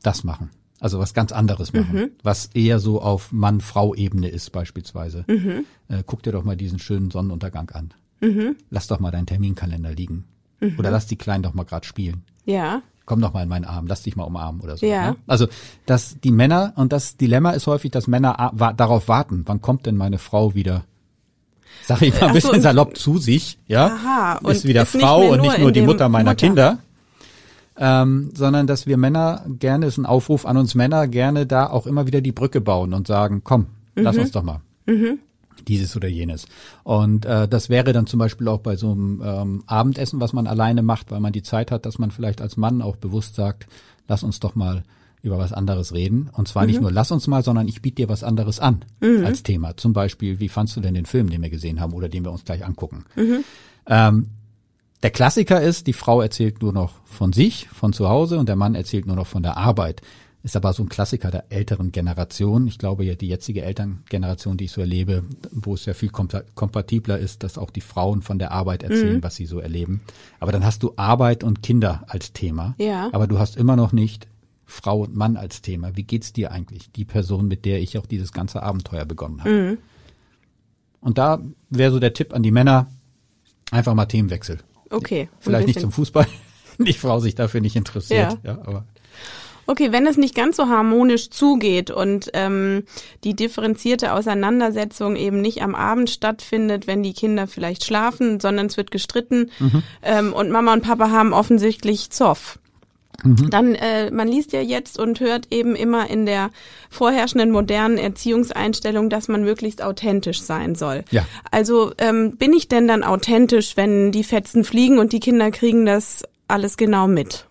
das machen. Also was ganz anderes machen, mhm. was eher so auf Mann-Frau-Ebene ist beispielsweise. Mhm. Äh, guck dir doch mal diesen schönen Sonnenuntergang an. Mhm. Lass doch mal deinen Terminkalender liegen. Mhm. Oder lass die Kleinen doch mal gerade spielen. Ja. Komm doch mal in meinen Arm, lass dich mal umarmen oder so. Ja. Ne? Also, dass die Männer, und das Dilemma ist häufig, dass Männer wa darauf warten, wann kommt denn meine Frau wieder sag ich mal ein bisschen so, salopp zu sich, ja, Aha, ist wieder ist Frau und nicht nur die Mutter meiner Mutter. Kinder, ähm, sondern dass wir Männer gerne, ist ein Aufruf an uns Männer, gerne da auch immer wieder die Brücke bauen und sagen, komm, mhm. lass uns doch mal. Mhm dieses oder jenes. Und äh, das wäre dann zum Beispiel auch bei so einem ähm, Abendessen, was man alleine macht, weil man die Zeit hat, dass man vielleicht als Mann auch bewusst sagt, lass uns doch mal über was anderes reden. Und zwar mhm. nicht nur lass uns mal, sondern ich biete dir was anderes an mhm. als Thema. Zum Beispiel, wie fandst du denn den Film, den wir gesehen haben oder den wir uns gleich angucken? Mhm. Ähm, der Klassiker ist, die Frau erzählt nur noch von sich, von zu Hause und der Mann erzählt nur noch von der Arbeit. Ist aber so ein Klassiker der älteren Generation. Ich glaube ja, die jetzige Elterngeneration, die ich so erlebe, wo es ja viel kompatibler ist, dass auch die Frauen von der Arbeit erzählen, mhm. was sie so erleben. Aber dann hast du Arbeit und Kinder als Thema. Ja. Aber du hast immer noch nicht Frau und Mann als Thema. Wie geht's dir eigentlich? Die Person, mit der ich auch dieses ganze Abenteuer begonnen habe. Mhm. Und da wäre so der Tipp an die Männer, einfach mal Themenwechsel. Okay. Vielleicht nicht zum Fußball, die Frau sich dafür nicht interessiert. Ja. ja aber Okay, wenn es nicht ganz so harmonisch zugeht und ähm, die differenzierte Auseinandersetzung eben nicht am Abend stattfindet, wenn die Kinder vielleicht schlafen, sondern es wird gestritten mhm. ähm, und Mama und Papa haben offensichtlich Zoff. Mhm. Dann, äh, man liest ja jetzt und hört eben immer in der vorherrschenden modernen Erziehungseinstellung, dass man möglichst authentisch sein soll. Ja. Also ähm, bin ich denn dann authentisch, wenn die Fetzen fliegen und die Kinder kriegen das alles genau mit?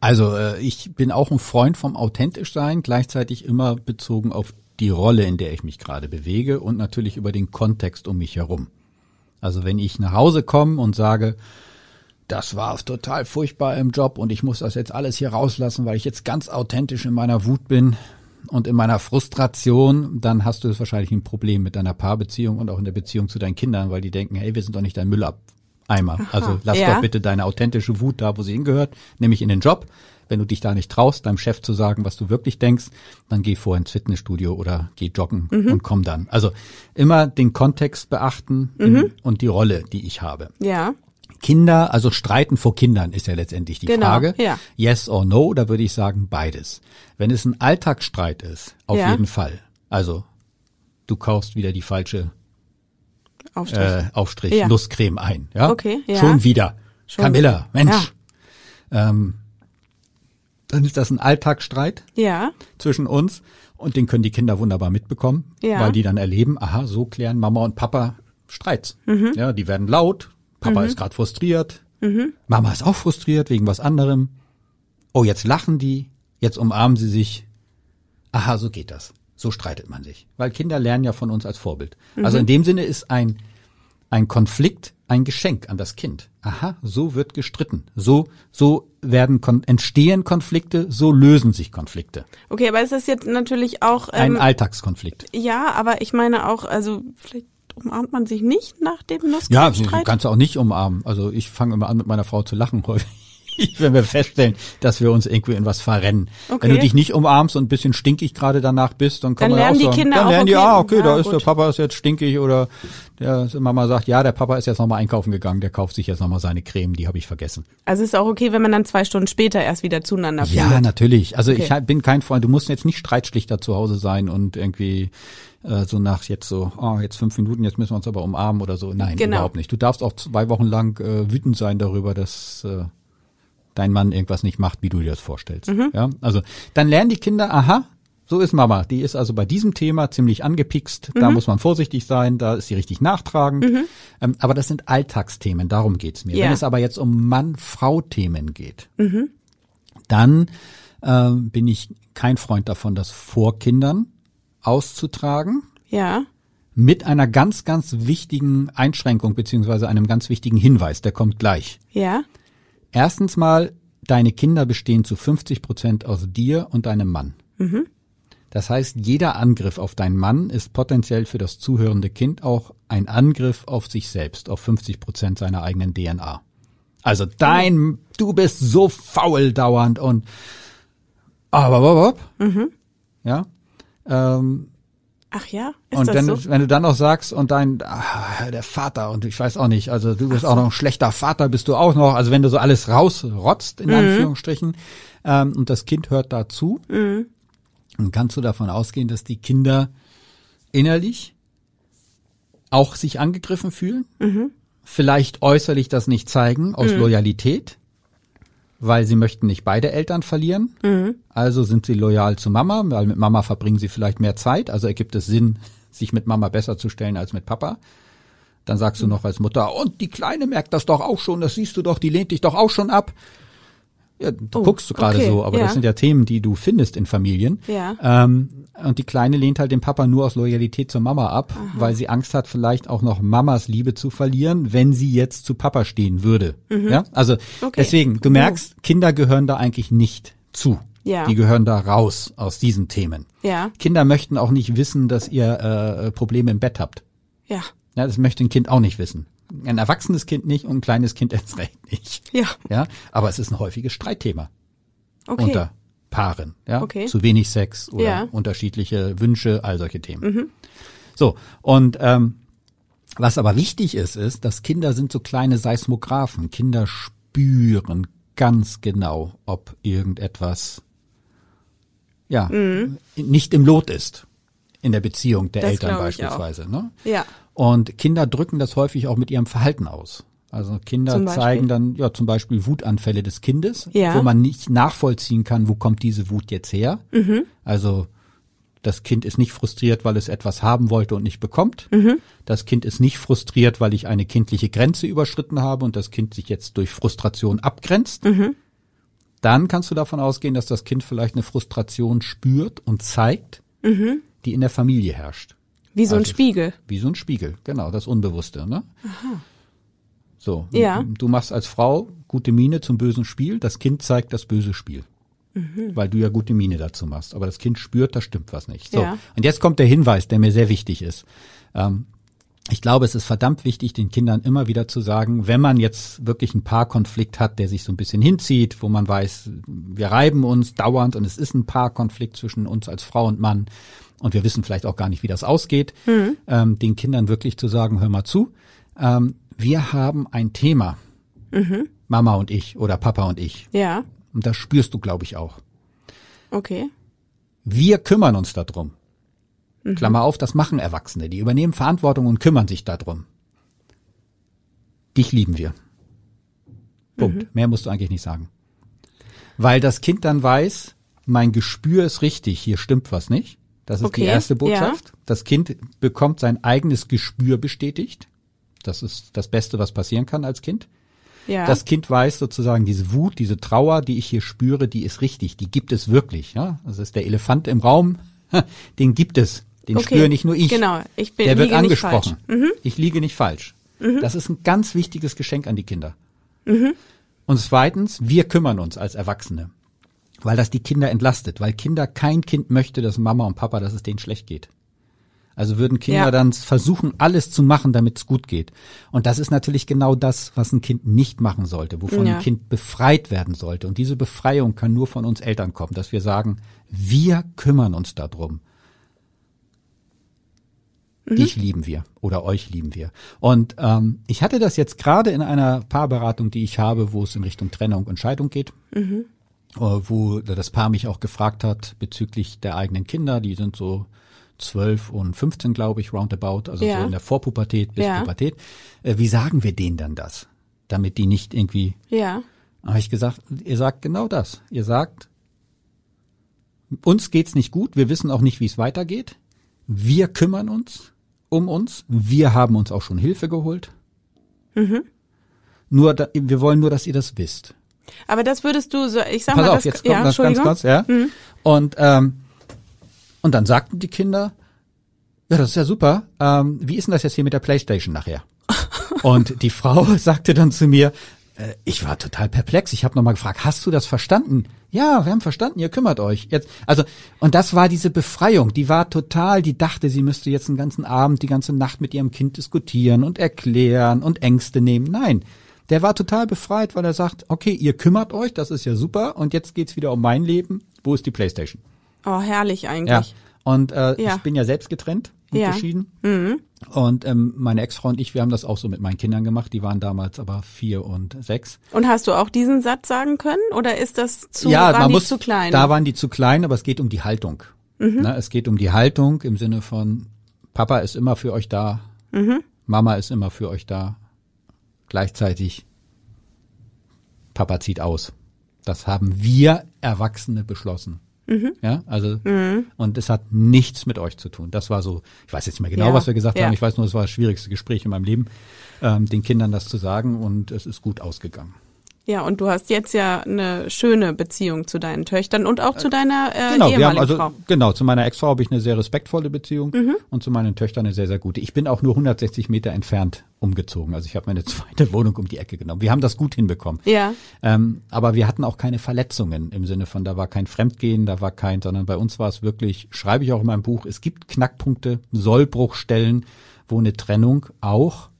Also äh, ich bin auch ein Freund vom authentisch sein, gleichzeitig immer bezogen auf die Rolle, in der ich mich gerade bewege und natürlich über den Kontext um mich herum. Also wenn ich nach Hause komme und sage, das war total furchtbar im Job und ich muss das jetzt alles hier rauslassen, weil ich jetzt ganz authentisch in meiner Wut bin und in meiner Frustration, dann hast du wahrscheinlich ein Problem mit deiner Paarbeziehung und auch in der Beziehung zu deinen Kindern, weil die denken, hey, wir sind doch nicht dein Müllab Eimer. Aha, also lass ja. doch bitte deine authentische Wut da, wo sie hingehört, nämlich in den Job. Wenn du dich da nicht traust, deinem Chef zu sagen, was du wirklich denkst, dann geh vor ins Fitnessstudio oder geh joggen mhm. und komm dann. Also immer den Kontext beachten mhm. und die Rolle, die ich habe. Ja. Kinder, also streiten vor Kindern ist ja letztendlich die genau, Frage. Ja. Yes or no, da würde ich sagen beides. Wenn es ein Alltagsstreit ist, auf ja. jeden Fall. Also du kaufst wieder die falsche Aufstrich, äh, Aufstrich ja. Nusscreme ein. Ja? Okay, ja. Schon wieder. Schon Camilla, Mensch. Ja. Ähm, dann ist das ein Alltagsstreit ja. zwischen uns und den können die Kinder wunderbar mitbekommen, ja. weil die dann erleben, aha, so klären Mama und Papa Streits. Mhm. Ja, die werden laut, Papa mhm. ist gerade frustriert, mhm. Mama ist auch frustriert wegen was anderem. Oh, jetzt lachen die, jetzt umarmen sie sich. Aha, so geht das. So streitet man sich. Weil Kinder lernen ja von uns als Vorbild. Mhm. Also in dem Sinne ist ein, ein Konflikt ein Geschenk an das Kind. Aha, so wird gestritten. So, so werden, entstehen Konflikte, so lösen sich Konflikte. Okay, aber es ist jetzt natürlich auch. Ähm, ein Alltagskonflikt. Ja, aber ich meine auch, also vielleicht umarmt man sich nicht nach dem Nussstreit? Ja, du kannst auch nicht umarmen. Also ich fange immer an, mit meiner Frau zu lachen häufig. wenn wir feststellen, dass wir uns irgendwie in was verrennen. Okay. Wenn du dich nicht umarmst und ein bisschen stinkig gerade danach bist, dann kann Dann man ja auch lernen die sagen, Kinder dann auch, lernen die, okay, ah, okay, da ja, ist der gut. Papa ist jetzt stinkig oder der Mama sagt, ja, der Papa ist jetzt nochmal einkaufen gegangen, der kauft sich jetzt nochmal seine Creme, die habe ich vergessen. Also ist auch okay, wenn man dann zwei Stunden später erst wieder zueinander Ja, findet. natürlich. Also Okay. ich bin kein Freund, du musst jetzt nicht Streitschlichter zu Hause sein und irgendwie äh, so nach jetzt so, oh, jetzt fünf Minuten, jetzt müssen wir uns aber umarmen oder so. Nein, Genau. überhaupt nicht. Du darfst auch zwei Wochen lang äh, wütend sein darüber, dass äh, dein Mann irgendwas nicht macht, wie du dir das vorstellst. Mhm. Ja, also dann lernen die Kinder, aha, so ist Mama. Die ist also bei diesem Thema ziemlich angepikst. Mhm. Da muss man vorsichtig sein. Da ist sie richtig nachtragend. Ähm, aber das sind Alltagsthemen. Darum geht's mir. Ja. Wenn es aber jetzt um Mann-Frau-Themen geht, Mhm. dann ähm, bin ich kein Freund davon, das vor Kindern auszutragen. Ja. Mit einer ganz, ganz wichtigen Einschränkung beziehungsweise einem ganz wichtigen Hinweis. Der kommt gleich. Ja. Erstens mal, deine Kinder bestehen zu 50 Prozent aus dir und deinem Mann. Das heißt, jeder Angriff auf deinen Mann ist potenziell für das zuhörende Kind auch ein Angriff auf sich selbst, auf 50 Prozent seiner eigenen DNA. Also dein, du bist so faul dauernd und aber, aber, aber ja. Ähm, Ach ja, ist und das wenn, so? du, wenn du dann noch sagst und dein ah, der Vater und ich weiß auch nicht, also du bist auch noch ein schlechter Vater, bist du auch noch, also wenn du so alles rausrotzt Mhm. in Anführungsstrichen ähm, und das Kind hört dazu, Mhm. dann kannst du davon ausgehen, dass die Kinder innerlich auch sich angegriffen fühlen, Mhm. vielleicht äußerlich das nicht zeigen aus Loyalität, weil sie möchten nicht beide Eltern verlieren. Mhm. Also sind sie loyal zu Mama, weil mit Mama verbringen sie vielleicht mehr Zeit. Also ergibt es Sinn, sich mit Mama besser zu stellen als mit Papa. Dann sagst du noch als Mutter, und die Kleine merkt das doch auch schon, das siehst du doch, die lehnt dich doch auch schon ab. Ja, du Oh, guckst du gerade okay, so, aber ja. das sind ja Themen, die du findest in Familien. Ja. Ähm, und die Kleine lehnt halt den Papa nur aus Loyalität zur Mama ab, weil sie Angst hat, vielleicht auch noch Mamas Liebe zu verlieren, wenn sie jetzt zu Papa stehen würde. Ja, also Mhm. Okay. deswegen, du merkst, Kinder gehören da eigentlich nicht zu. Ja. Die gehören da raus aus diesen Themen. Ja. Kinder möchten auch nicht wissen, dass ihr äh, Probleme im Bett habt. Ja. Ja, das möchte ein Kind auch nicht wissen. Ein erwachsenes Kind nicht und ein kleines Kind erst recht nicht. Ja. Ja, aber es ist ein häufiges Streitthema Okay. unter Paaren. Ja, Okay. zu wenig Sex oder Ja. Mhm. unterschiedliche Wünsche, all solche Themen. So und ähm, was aber wichtig ist, ist, dass Kinder sind so kleine Seismographen. Kinder spüren ganz genau, ob irgendetwas ja nicht im Lot ist in der Beziehung der Mhm. Das Eltern beispielsweise. Ne? Ja. Und Kinder drücken das häufig auch mit ihrem Verhalten aus. Also Kinder zeigen dann ja zum Beispiel Wutanfälle des Kindes, Ja. wo man nicht nachvollziehen kann, wo kommt diese Wut jetzt her. Mhm. Also das Kind ist nicht frustriert, weil es etwas haben wollte und nicht bekommt. Mhm. Das Kind ist nicht frustriert, weil ich eine kindliche Grenze überschritten habe und das Kind sich jetzt durch Frustration abgrenzt. Mhm. Dann kannst du davon ausgehen, dass das Kind vielleicht eine Frustration spürt und zeigt, Mhm. die in der Familie herrscht. Wie so ein Also- Spiegel. Wie so ein Spiegel, genau, das Unbewusste, ne? So, Ja. du machst als Frau gute Miene zum bösen Spiel, das Kind zeigt das böse Spiel. Mhm. Weil du ja gute Miene dazu machst. Aber das Kind spürt, da stimmt was nicht. So. Ja. Und jetzt kommt der Hinweis, der mir sehr wichtig ist. Ähm, ich glaube, es ist verdammt wichtig, den Kindern immer wieder zu sagen, wenn man jetzt wirklich einen Paarkonflikt hat, der sich so ein bisschen hinzieht, wo man weiß, wir reiben uns dauernd und es ist ein Paarkonflikt zwischen uns als Frau und Mann und wir wissen vielleicht auch gar nicht, wie das ausgeht, ähm, den Kindern wirklich zu sagen, hör mal zu, ähm, wir haben ein Thema, Mama und ich oder Papa und ich. Ja. Und das spürst du, glaube ich, auch. Okay. Wir kümmern uns darum. Klammer auf, das machen Erwachsene. Die übernehmen Verantwortung und kümmern sich darum. Dich lieben wir. Punkt. Mehr musst du eigentlich nicht sagen. Weil das Kind dann weiß, mein Gespür ist richtig, hier stimmt was nicht. Das ist Okay, die erste Botschaft. ja. Das Kind bekommt sein eigenes Gespür bestätigt. Das ist das Beste, was passieren kann als Kind. Ja. Das Kind weiß sozusagen, diese Wut, diese Trauer, die ich hier spüre, die ist richtig, die gibt es wirklich. Ja? Das ist der Elefant im Raum, den gibt es. Den Okay, spüre nicht nur ich. genau. Ich bin- Der wird liege nicht angesprochen. falsch. Mhm. Ich liege nicht falsch. Das ist ein ganz wichtiges Geschenk an die Kinder. Mhm. Und zweitens, wir kümmern uns als Erwachsene, weil das die Kinder entlastet, weil Kinder, kein Kind möchte, dass Mama und Papa, dass es denen schlecht geht. Also würden Kinder Ja. dann versuchen, alles zu machen, damit es gut geht. Und das ist natürlich genau das, was ein Kind nicht machen sollte, wovon Ja. ein Kind befreit werden sollte. Und diese Befreiung kann nur von uns Eltern kommen, dass wir sagen, wir kümmern uns darum. Dich lieben wir oder euch lieben wir. Und ähm, ich hatte das jetzt gerade in einer Paarberatung, die ich habe, wo es in Richtung Trennung und Scheidung geht, äh, wo das Paar mich auch gefragt hat bezüglich der eigenen Kinder. Die sind so 12 und 15, glaube ich, roundabout, also Ja. so in der Vorpubertät bis Ja. Pubertät. Äh, wie sagen wir denen dann das? Damit die nicht irgendwie Ja. habe ich gesagt, ihr sagt genau das. Ihr sagt, uns geht's nicht gut, wir wissen auch nicht, wie es weitergeht. Wir kümmern uns um uns. Wir haben uns auch schon Hilfe geholt. Nur, da, wir wollen nur, dass ihr das wisst. Aber das würdest du so, ich sag Pass mal, auf, das, jetzt ja, kommt das ganz kurz, ja. Und ähm, und dann sagten die Kinder, ja, das ist ja super. Ähm, wie ist denn das jetzt hier mit der PlayStation nachher? und die Frau sagte dann zu mir, ich war total perplex. Ich habe nochmal gefragt, hast du das verstanden? Ja, wir haben verstanden, ihr kümmert euch. Jetzt, also, und das war diese Befreiung, die war total, die dachte, sie müsste jetzt den ganzen Abend, die ganze Nacht mit ihrem Kind diskutieren und erklären und Ängste nehmen. Nein. Der war total befreit, weil er sagt, okay, ihr kümmert euch, das ist ja super, und jetzt geht's wieder um mein Leben. Wo ist die Playstation? Oh, herrlich Ja. eigentlich. Und äh, Ja. ich bin ja selbst getrennt und Ja. geschieden. Mhm. Und ähm, meine Ex-Frau und ich, wir haben das auch so mit meinen Kindern gemacht. Die waren damals aber vier und sechs. Und hast du auch diesen Satz sagen können oder ist das zu, ja, waren man die muss, zu klein? Da waren die zu klein, aber es geht um die Haltung. Mhm. Ne, es geht um die Haltung im Sinne von Papa ist immer für euch da, Mhm. Mama ist immer für euch da. Gleichzeitig Papa zieht aus. Das haben wir Erwachsene beschlossen. Mhm. Ja, also und es hat nichts mit euch zu tun. Das war so, ich weiß jetzt nicht mehr genau, Ja, was wir gesagt ja. haben. Ich weiß nur, es war das schwierigste Gespräch in meinem Leben, ähm, den Kindern das zu sagen und es ist gut ausgegangen. Ja, und du hast jetzt ja eine schöne Beziehung zu deinen Töchtern und auch zu deiner äh, Genau, wir haben ehemaligen also Frau. genau zu meiner Ex-Frau habe ich eine sehr respektvolle Beziehung Mhm. und zu meinen Töchtern eine sehr sehr gute. Ich bin auch nur 160 Meter entfernt umgezogen, also ich habe meine zweite Wohnung um die Ecke genommen. Wir haben das gut hinbekommen. Ja, Ähm, aber wir hatten auch keine Verletzungen im Sinne von, da war kein Fremdgehen, da war kein, sondern bei uns war es wirklich, schreibe ich auch in meinem Buch, es gibt Knackpunkte, Sollbruchstellen, wo eine Trennung auch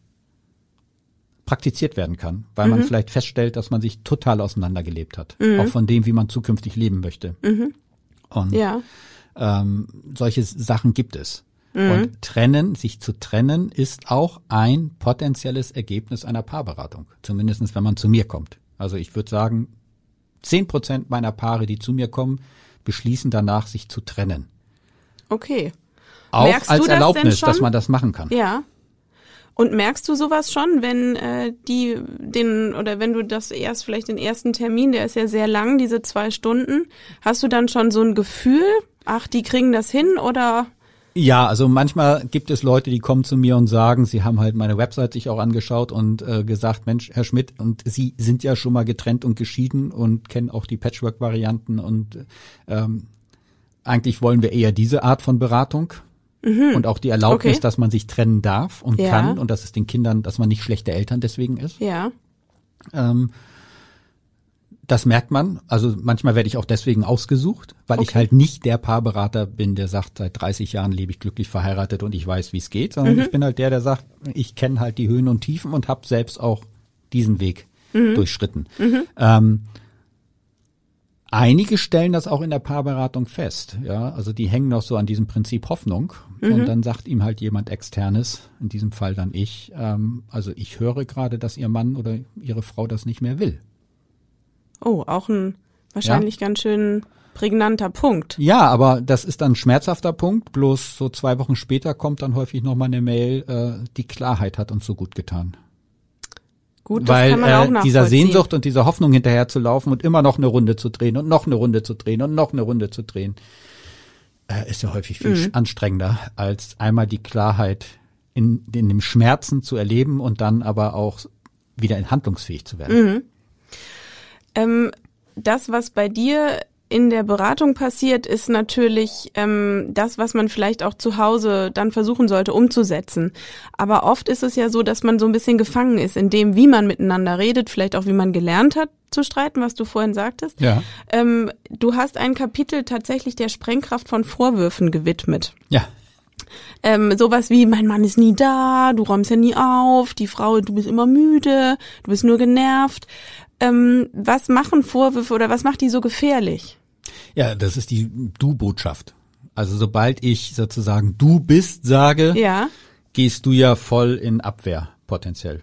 praktiziert werden kann, weil man vielleicht feststellt, dass man sich total auseinandergelebt hat, auch von dem, wie man zukünftig leben möchte. Und ja. ähm, solche Sachen gibt es. Und trennen, sich zu trennen, ist auch ein potenzielles Ergebnis einer Paarberatung. Zumindestens, wenn man zu mir kommt. Also ich würde sagen, zehn Prozent meiner Paare, die zu mir kommen, beschließen danach, sich zu trennen. Okay. Auch Merkst du als Erlaubnis, dass man das machen kann. Ja. Und merkst du sowas schon, wenn äh, die den oder wenn du das erst vielleicht den ersten Termin, der ist ja sehr lang, diese zwei Stunden, hast du dann schon so ein Gefühl, ach, die kriegen das hin oder? Ja, also manchmal gibt es Leute, die kommen zu mir und sagen, sie haben halt meine Website sich auch angeschaut und äh, gesagt, Mensch, Herr Schmidt, und Sie sind ja schon mal getrennt und geschieden und kennen auch die Patchwork-Varianten und ähm, eigentlich wollen wir eher diese Art von Beratung und auch die Erlaubnis, Okay. dass man sich trennen darf und Ja. kann und dass es den Kindern, dass man nicht schlechte Eltern deswegen ist. ja. Ähm, das merkt man. Also manchmal werde ich auch deswegen ausgesucht, weil ich Okay. halt nicht der Paarberater bin, der sagt, seit 30 Jahren lebe ich glücklich verheiratet und ich weiß, wie es geht, sondern ich bin halt der, der sagt, ich kenne halt die Höhen und Tiefen und habe selbst auch diesen Weg durchschritten. Ähm, einige stellen das auch in der Paarberatung fest. Ja, also die hängen noch so an diesem Prinzip Hoffnung und dann sagt ihm halt jemand externes, in diesem Fall dann ich, ähm, also ich höre gerade, dass ihr Mann oder ihre Frau das nicht mehr will. Oh, auch ein wahrscheinlich ganz schön prägnanter Punkt. Ja, aber das ist dann ein schmerzhafter Punkt. Bloß so zwei Wochen später kommt dann häufig noch mal eine Mail, äh, die Klarheit hat uns so gut getan. Gut, Weil äh, dieser. Sehnsucht und dieser Hoffnung hinterher zu laufen und immer noch eine Runde zu drehen und noch eine Runde zu drehen und noch eine Runde zu drehen, äh, ist ja häufig viel Mhm. anstrengender, als einmal die Klarheit in, in dem Schmerzen zu erleben und dann aber auch wieder in handlungsfähig zu werden. Mhm. Ähm, das, was bei dir in der Beratung passiert, ist natürlich ähm, das, was man vielleicht auch zu Hause dann versuchen sollte umzusetzen. Aber oft ist es ja so, dass man so ein bisschen gefangen ist in dem, wie man miteinander redet, vielleicht auch wie man gelernt hat zu streiten, was du vorhin sagtest. Ja. Ähm, du hast ein Kapitel tatsächlich der Sprengkraft von Vorwürfen gewidmet. Ja. Ähm, sowas wie, mein Mann ist nie da, du räumst ja nie auf, die Frau, du bist immer müde, du bist nur genervt. Ähm, was machen Vorwürfe oder was macht die so gefährlich? Ja, das ist die Du-Botschaft. Also sobald ich sozusagen du bist sage, Ja, gehst du ja voll in Abwehr potenziell.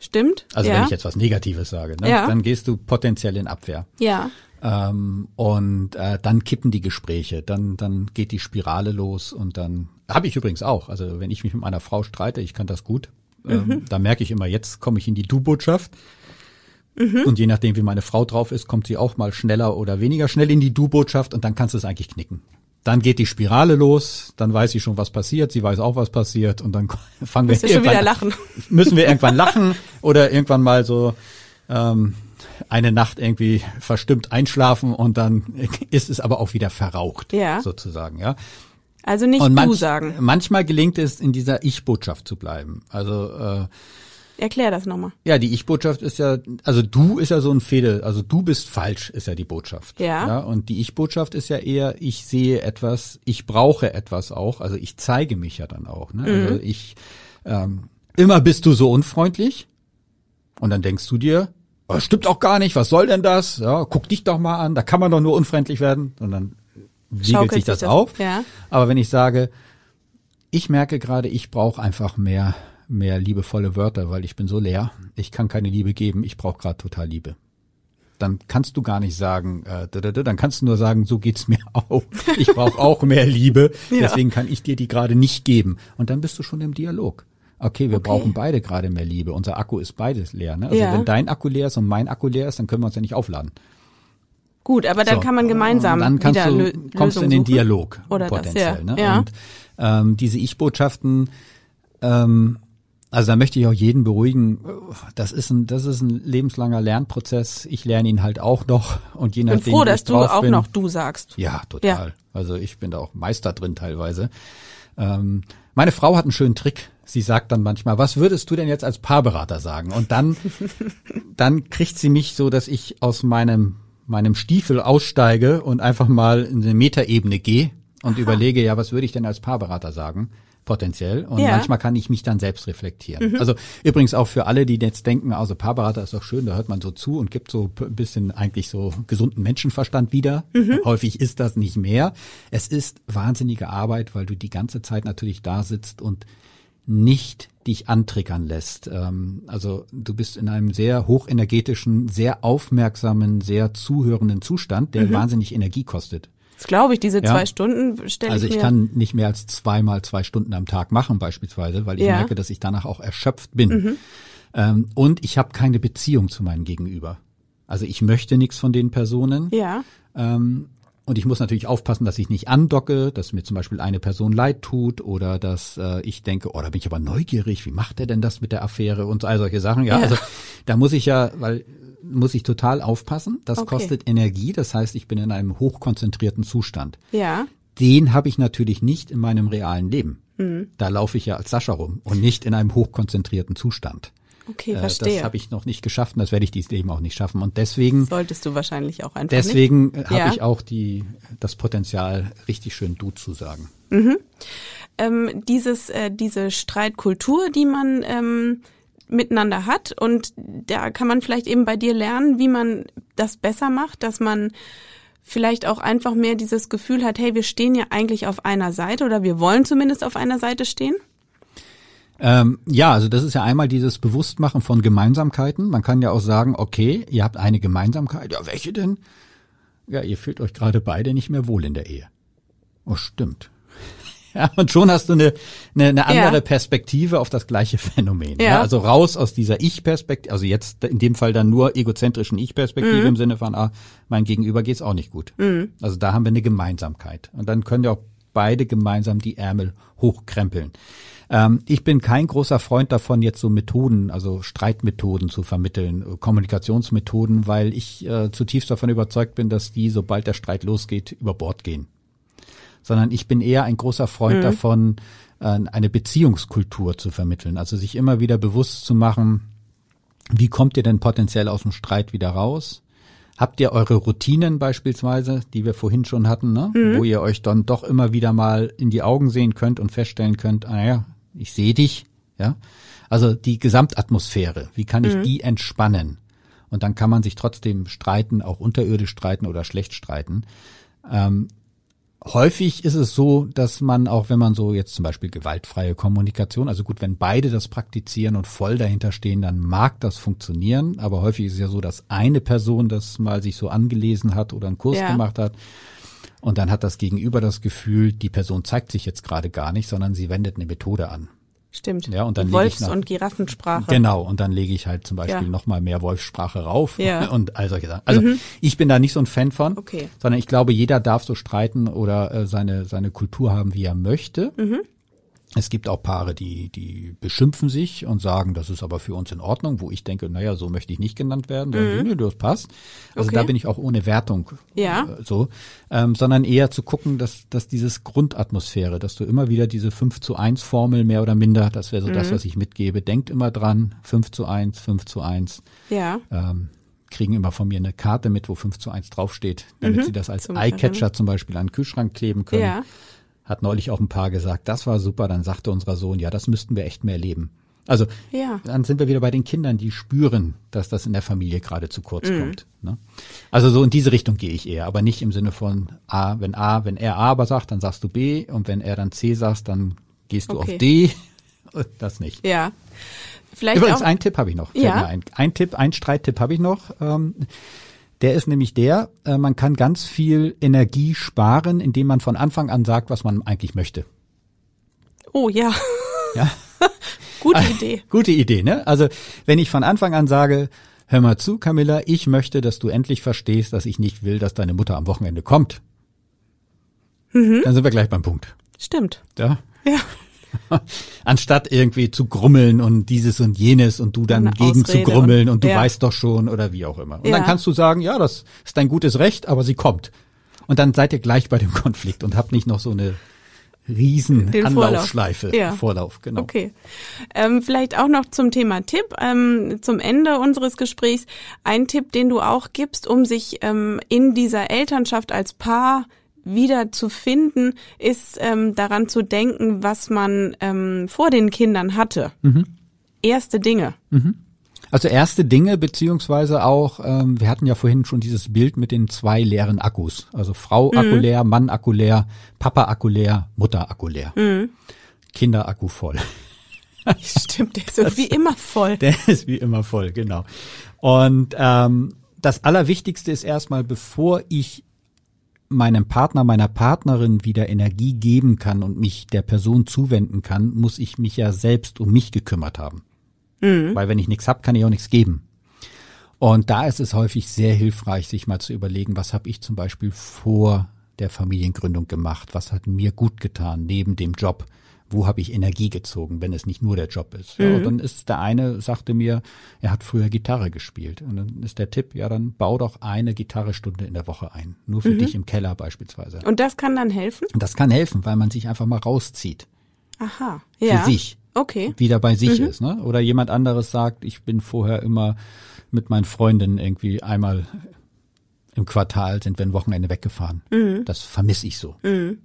stimmt. Also ja. wenn ich jetzt was Negatives sage, ne, Ja. dann gehst du potenziell in Abwehr. Ja, Ähm, und äh, dann kippen die Gespräche, dann dann geht die Spirale los und dann habe ich übrigens auch. Also wenn ich mich mit meiner Frau streite, ich kann das gut. Ähm, da merke ich immer, jetzt komme ich in die Du-Botschaft. Und je nachdem, wie meine Frau drauf ist, kommt sie auch mal schneller oder weniger schnell in die Du-Botschaft und dann kannst du es eigentlich knicken. Dann geht die Spirale los, dann weiß sie schon, was passiert, sie weiß auch, was passiert und dann fangen wir irgendwann- lachen. müssen wir irgendwann lachen oder irgendwann mal so ähm, eine Nacht irgendwie verstimmt einschlafen und dann ist es aber auch wieder verraucht, Ja. sozusagen, ja. Also nicht Und du manch, sagen. manchmal gelingt es, in dieser Ich-Botschaft zu bleiben. Also äh, Erklär das nochmal. ja, die Ich-Botschaft ist ja, also du ist ja so ein Fehde, also du bist falsch, ist ja die Botschaft. Ja. ja und die Ich-Botschaft ist ja eher, ich sehe etwas, ich brauche etwas auch, also ich zeige mich ja dann auch. Ne? Also ich, ähm, immer bist du so unfreundlich und dann denkst du dir, oh, stimmt auch gar nicht, was soll denn das? Ja, guck dich doch mal an, da kann man doch nur unfreundlich werden und dann wiegelt sich das das- auf. ja. Aber wenn ich sage, ich merke gerade, ich brauche einfach mehr, mehr liebevolle Wörter, weil ich bin so leer. Ich kann keine Liebe geben, ich brauche gerade total Liebe. Dann kannst du gar nicht sagen, äh, da, da, da, dann kannst du nur sagen, so geht's mir auch. Ich brauche auch mehr Liebe, Ja. deswegen kann ich dir die gerade nicht geben. Und dann bist du schon im Dialog. Okay, wir Okay. brauchen beide gerade mehr Liebe. Unser Akku ist beides leer. Ne? Also Ja. wenn dein Akku leer ist und mein Akku leer ist, dann können wir uns ja nicht aufladen. Gut, aber dann So. kann man gemeinsam dann kannst wieder du, Lö kommst du Lösungen in den. Dialog Oder das, potenziell. ja. Ne? Ja. Und ähm, diese Ich-Botschaften, ähm, also da möchte ich auch jeden beruhigen. Das ist ein, das ist ein lebenslanger Lernprozess. Ich lerne ihn halt auch noch und je Ich bin nachdem, froh, dass du auch bin, noch du sagst. ja, total. Also ich bin da auch Meister drin teilweise. Ähm, meine Frau hat einen schönen Trick. Sie sagt dann manchmal, was würdest du denn jetzt als Paarberater sagen? Und dann, dann kriegt sie mich so, dass ich aus meinem, meinem Stiefel aussteige und einfach mal in eine Metaebene gehe und überlege, ja, was würde ich denn als Paarberater sagen? Potenziell. Und Ja. manchmal kann ich mich dann selbst reflektieren. Also übrigens auch für alle, die jetzt denken, also Paarberater ist doch schön, da hört man so zu und gibt so ein bisschen eigentlich so gesunden Menschenverstand wieder. Häufig ist das nicht mehr. Es ist wahnsinnige Arbeit, weil du die ganze Zeit natürlich da sitzt und nicht dich antriggern lässt. Ähm, also du bist in einem sehr hochenergetischen, sehr aufmerksamen, sehr zuhörenden Zustand, der wahnsinnig Energie kostet. Das glaube ich, diese Ja. zwei Stunden stelle Also ich ich mir. kann nicht mehr als zweimal zwei Stunden am Tag machen beispielsweise, weil ich Ja. Mhm. merke, dass ich danach auch erschöpft bin. Ähm, und ich habe keine Beziehung zu meinem Gegenüber. Also ich möchte nichts von den Personen. ja, Ähm, und ich muss natürlich aufpassen, dass ich nicht andocke, dass mir zum Beispiel eine Person leid tut oder dass äh, ich denke, oh, da bin ich aber neugierig, wie macht er denn das mit der Affäre und all solche Sachen. Ja, Ja. also da muss ich ja, weil muss ich total aufpassen. Das Okay. kostet Energie. Das heißt, ich bin in einem hochkonzentrierten Zustand ja. den habe ich natürlich nicht in meinem realen Leben. Mhm. Da laufe ich ja als Sascha rum und nicht in einem hochkonzentrierten Zustand. Okay, Äh, verstehe. Das habe ich noch nicht geschafft und das werde ich dieses Leben auch nicht schaffen. Und deswegen, Solltest du wahrscheinlich auch einfach deswegen äh, habe Ja. ich auch die, das Potenzial, richtig schön du zu sagen. nicht. Ähm, dieses, äh, diese Streitkultur, die man ähm, miteinander hat und da kann man vielleicht eben bei dir lernen, wie man das besser macht, dass man vielleicht auch einfach mehr dieses Gefühl hat, hey, wir stehen ja eigentlich auf einer Seite oder wir wollen zumindest auf einer Seite stehen. Ähm, ja, also das ist ja einmal dieses Bewusstmachen von Gemeinsamkeiten. Man kann ja auch sagen, okay, ihr habt eine Gemeinsamkeit. Ja, welche denn? Ja, ihr fühlt euch gerade beide nicht mehr wohl in der Ehe. Oh, stimmt. Ja, und schon hast du eine, eine, eine andere Ja. Perspektive auf das gleiche Phänomen. Ja. Ja. also raus aus dieser Ich-Perspektive, also jetzt in dem Fall dann nur egozentrischen Ich-Perspektive Mhm. im Sinne von, ah, mein Gegenüber geht's auch nicht gut. Also da haben wir eine Gemeinsamkeit. Und dann können wir auch beide gemeinsam die Ärmel hochkrempeln. Ähm, ich bin kein großer Freund davon, jetzt so Methoden, also Streitmethoden zu vermitteln, Kommunikationsmethoden, weil ich äh, zutiefst davon überzeugt bin, dass die, sobald der Streit losgeht, über Bord gehen. Sondern ich bin eher ein großer Freund davon, äh, eine Beziehungskultur zu vermitteln. Also sich immer wieder bewusst zu machen, wie kommt ihr denn potenziell aus dem Streit wieder raus? Habt ihr eure Routinen beispielsweise, die wir vorhin schon hatten, ne? Mhm. wo ihr euch dann doch immer wieder mal in die Augen sehen könnt und feststellen könnt, ah ja, ich sehe dich, ja. Also die Gesamtatmosphäre, wie kann Mhm. ich die entspannen? Und dann kann man sich trotzdem streiten, auch unterirdisch streiten oder schlecht streiten. Ähm, häufig ist es so, dass man auch, wenn man so jetzt zum Beispiel gewaltfreie Kommunikation, also gut, wenn beide das praktizieren und voll dahinter stehen, dann mag das funktionieren. Aber häufig ist es ja so, dass eine Person das mal sich so angelesen hat oder einen Kurs Ja. gemacht hat. Und dann hat das Gegenüber das Gefühl, die Person zeigt sich jetzt gerade gar nicht, sondern sie wendet eine Methode an. Stimmt. Ja, und dann Die lege ich Wolfs- nach- und Giraffensprache. Genau, und dann lege ich halt zum Beispiel Ja. noch mal mehr Wolfssprache rauf Ja. und all solche Sachen. Also ich bin da nicht so ein Fan von, Okay. sondern ich glaube, jeder darf so streiten oder äh, seine, seine Kultur haben, wie er möchte. Mhm. Es gibt auch Paare, die, die beschimpfen sich und sagen, das ist aber für uns in Ordnung, wo ich denke, naja, so möchte ich nicht genannt werden. Dann, nee, das passt. Also Mhm. Okay. da bin ich auch ohne Wertung Ja. äh, so, ähm, sondern eher zu gucken, dass, dass dieses Grundatmosphäre, dass du immer wieder diese 5 zu 1 Formel mehr oder minder, das wäre so das, Mhm. was ich mitgebe. Denkt immer dran, 5 zu 1, 5 zu 1. Ja. Ähm, kriegen immer von mir eine Karte mit, wo 5 zu 1 draufsteht, damit sie das als Eyecatcher zum Beispiel an den Kühlschrank kleben können. Ja. Hat neulich auch ein Paar gesagt, das war super, dann sagte unser Sohn, ja, das müssten wir echt mehr leben. Also Ja. dann sind wir wieder bei den Kindern, die spüren, dass das in der Familie gerade zu kurz Mhm. kommt. Ne? Also so in diese Richtung gehe ich eher, aber nicht im Sinne von A, wenn A, wenn er A aber sagt, dann sagst du B und wenn er dann C sagt, dann gehst du Okay. auf D. Das nicht. Ja. Vielleicht Übrigens, auch. einen Tipp habe ich noch. Ja. Ein, ein Tipp, ein Streittipp habe ich noch. Ähm, der ist nämlich der, äh, man kann ganz viel Energie sparen, indem man von Anfang an sagt, was man eigentlich möchte. oh ja. Ja? Gute Idee. Gute Idee, ne? Also wenn ich von Anfang an sage, hör mal zu, Camilla, ich möchte, dass du endlich verstehst, dass ich nicht will, dass deine Mutter am Wochenende kommt. Mhm. Dann sind wir gleich beim Punkt. Stimmt. Ja? Ja. Anstatt irgendwie zu grummeln und dieses und jenes und du dann Eine gegen zu Ausrede grummeln und- und, du ja. weißt doch schon oder wie auch immer. Und Ja. dann kannst du sagen, ja, das ist dein gutes Recht, aber sie kommt. Und dann seid ihr gleich bei dem Konflikt und habt nicht noch so eine riesen Den Vorlauf. Anlaufschleife. Ja. Vorlauf, genau. Okay. Ähm, vielleicht auch noch zum Thema Tipp, ähm, zum Ende unseres Gesprächs. Ein Tipp, den du auch gibst, um sich ähm, in dieser Elternschaft als Paar wieder zu finden, ist ähm, daran zu denken, was man ähm, vor den Kindern hatte. Mhm. Erste Dinge. Also erste Dinge, beziehungsweise auch, ähm, wir hatten ja vorhin schon dieses Bild mit den zwei leeren Akkus. Also Frau Mhm. Akku leer, Mann Akku leer, Papa Akku leer, Mutter Akku leer. Mhm. Kinder Akku voll. Stimmt, der ist irgendwie immer voll. Der ist wie immer voll, genau. Und ähm, das Allerwichtigste ist erstmal, bevor ich meinem Partner, meiner Partnerin wieder Energie geben kann und mich der Person zuwenden kann, muss ich mich ja selbst um mich gekümmert haben. Weil wenn ich nichts hab, kann ich auch nichts geben. Und da ist es häufig sehr hilfreich, sich mal zu überlegen, was habe ich zum Beispiel vor der Familiengründung gemacht? Was hat mir gut getan neben dem Job? Wo habe ich Energie gezogen, wenn es nicht nur der Job ist? Ja, und dann ist der eine, sagte mir, er hat früher Gitarre gespielt. Und dann ist der Tipp, ja, dann bau doch eine Gitarrestunde in der Woche ein. Nur für dich im Keller beispielsweise. Und das kann dann helfen? Und das kann helfen, weil man sich einfach mal rauszieht. Aha. Für Ja. sich Okay. wieder bei sich ist, ne? Oder jemand anderes sagt, ich bin vorher immer mit meinen Freundinnen irgendwie einmal im Quartal sind wir ein Wochenende weggefahren. Das vermisse ich so.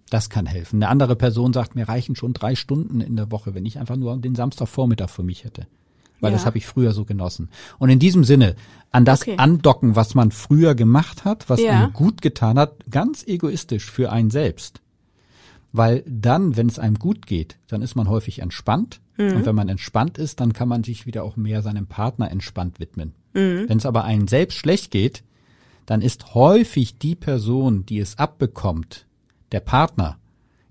Das kann helfen. Eine andere Person sagt, mir reichen schon drei Stunden in der Woche, wenn ich einfach nur den Samstagvormittag für mich hätte. Weil Ja. das habe ich früher so genossen. Und in diesem Sinne, an das Okay. andocken, was man früher gemacht hat, was Ja. einem gut getan hat, ganz egoistisch für einen selbst. Weil dann, wenn es einem gut geht, dann ist man häufig entspannt. Und wenn man entspannt ist, dann kann man sich wieder auch mehr seinem Partner entspannt widmen. Wenn es aber einem selbst schlecht geht, dann ist häufig die Person, die es abbekommt, der Partner.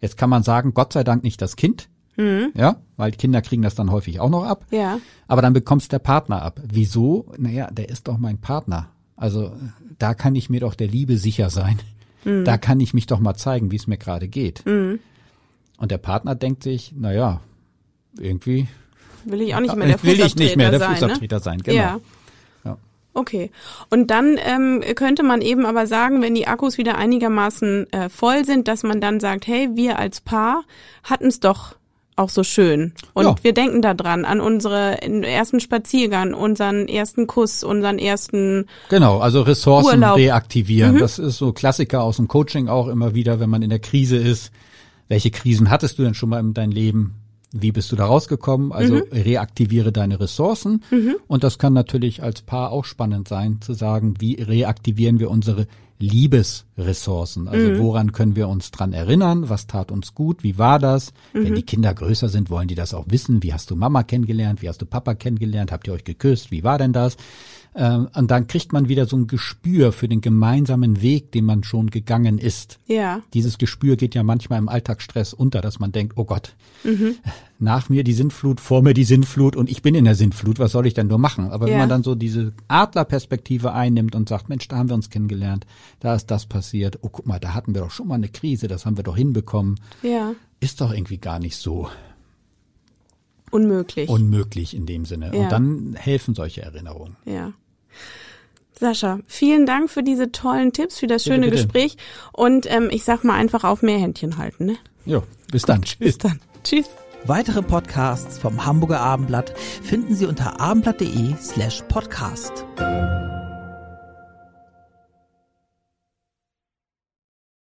Jetzt kann man sagen, Gott sei Dank nicht das Kind. Ja, weil Kinder kriegen das dann häufig auch noch ab. Ja. Aber dann bekommt's der Partner ab. Wieso? Naja, der ist doch mein Partner. Also da kann ich mir doch der Liebe sicher sein. Da kann ich mich doch mal zeigen, wie es mir gerade geht. Und der Partner denkt sich, na ja, irgendwie Will ich auch nicht mehr der will ich nicht mehr der sein, ne? Fußabtreter sein. Genau. Ja. Okay. Und dann ähm, könnte man eben aber sagen, wenn die Akkus wieder einigermaßen äh, voll sind, dass man dann sagt, hey, wir als Paar hatten es doch auch so schön. Und Ja. wir denken da dran, an unsere ersten Spaziergang, unseren ersten Kuss, unseren ersten, Genau, also Ressourcen Urlaub. Mhm. reaktivieren. Das ist so Klassiker aus dem Coaching auch immer wieder, wenn man in der Krise ist. Welche Krisen hattest du denn schon mal in deinem Leben? Wie bist du da rausgekommen? Also Mhm. reaktiviere deine Ressourcen. Und das kann natürlich als Paar auch spannend sein, zu sagen, wie reaktivieren wir unsere Liebesressourcen? Also Mhm. woran können wir uns dran erinnern? Was tat uns gut? Wie war das? Mhm. Wenn die Kinder größer sind, wollen die das auch wissen. Wie hast du Mama kennengelernt? Wie hast du Papa kennengelernt? Habt ihr euch geküsst? Wie war denn das? Ähm, und dann kriegt man wieder so ein Gespür für den gemeinsamen Weg, den man schon gegangen ist. ja, Dieses Gespür geht ja manchmal im Alltagsstress unter, dass man denkt, oh Gott, Mhm. nach mir die Sintflut, vor mir die Sintflut und ich bin in der Sintflut, was soll ich denn nur machen? Aber wenn Ja. man dann so diese Adlerperspektive einnimmt und sagt, Mensch, da haben wir uns kennengelernt, da ist das passiert, oh guck mal, da hatten wir doch schon mal eine Krise, das haben wir doch hinbekommen, ja, ist doch irgendwie gar nicht so unmöglich. unmöglich in dem Sinne. Ja. Und dann helfen solche Erinnerungen. Ja. Sascha, vielen Dank für diese tollen Tipps, für das Bitte, schöne bitte. Gespräch. Und ähm, ich sag mal einfach auf mehr Händchen halten. Ne? Jo, bis dann. Tschüss. Bis dann. Tschüss. Weitere Podcasts vom Hamburger Abendblatt finden Sie unter abendblatt.de slash podcast.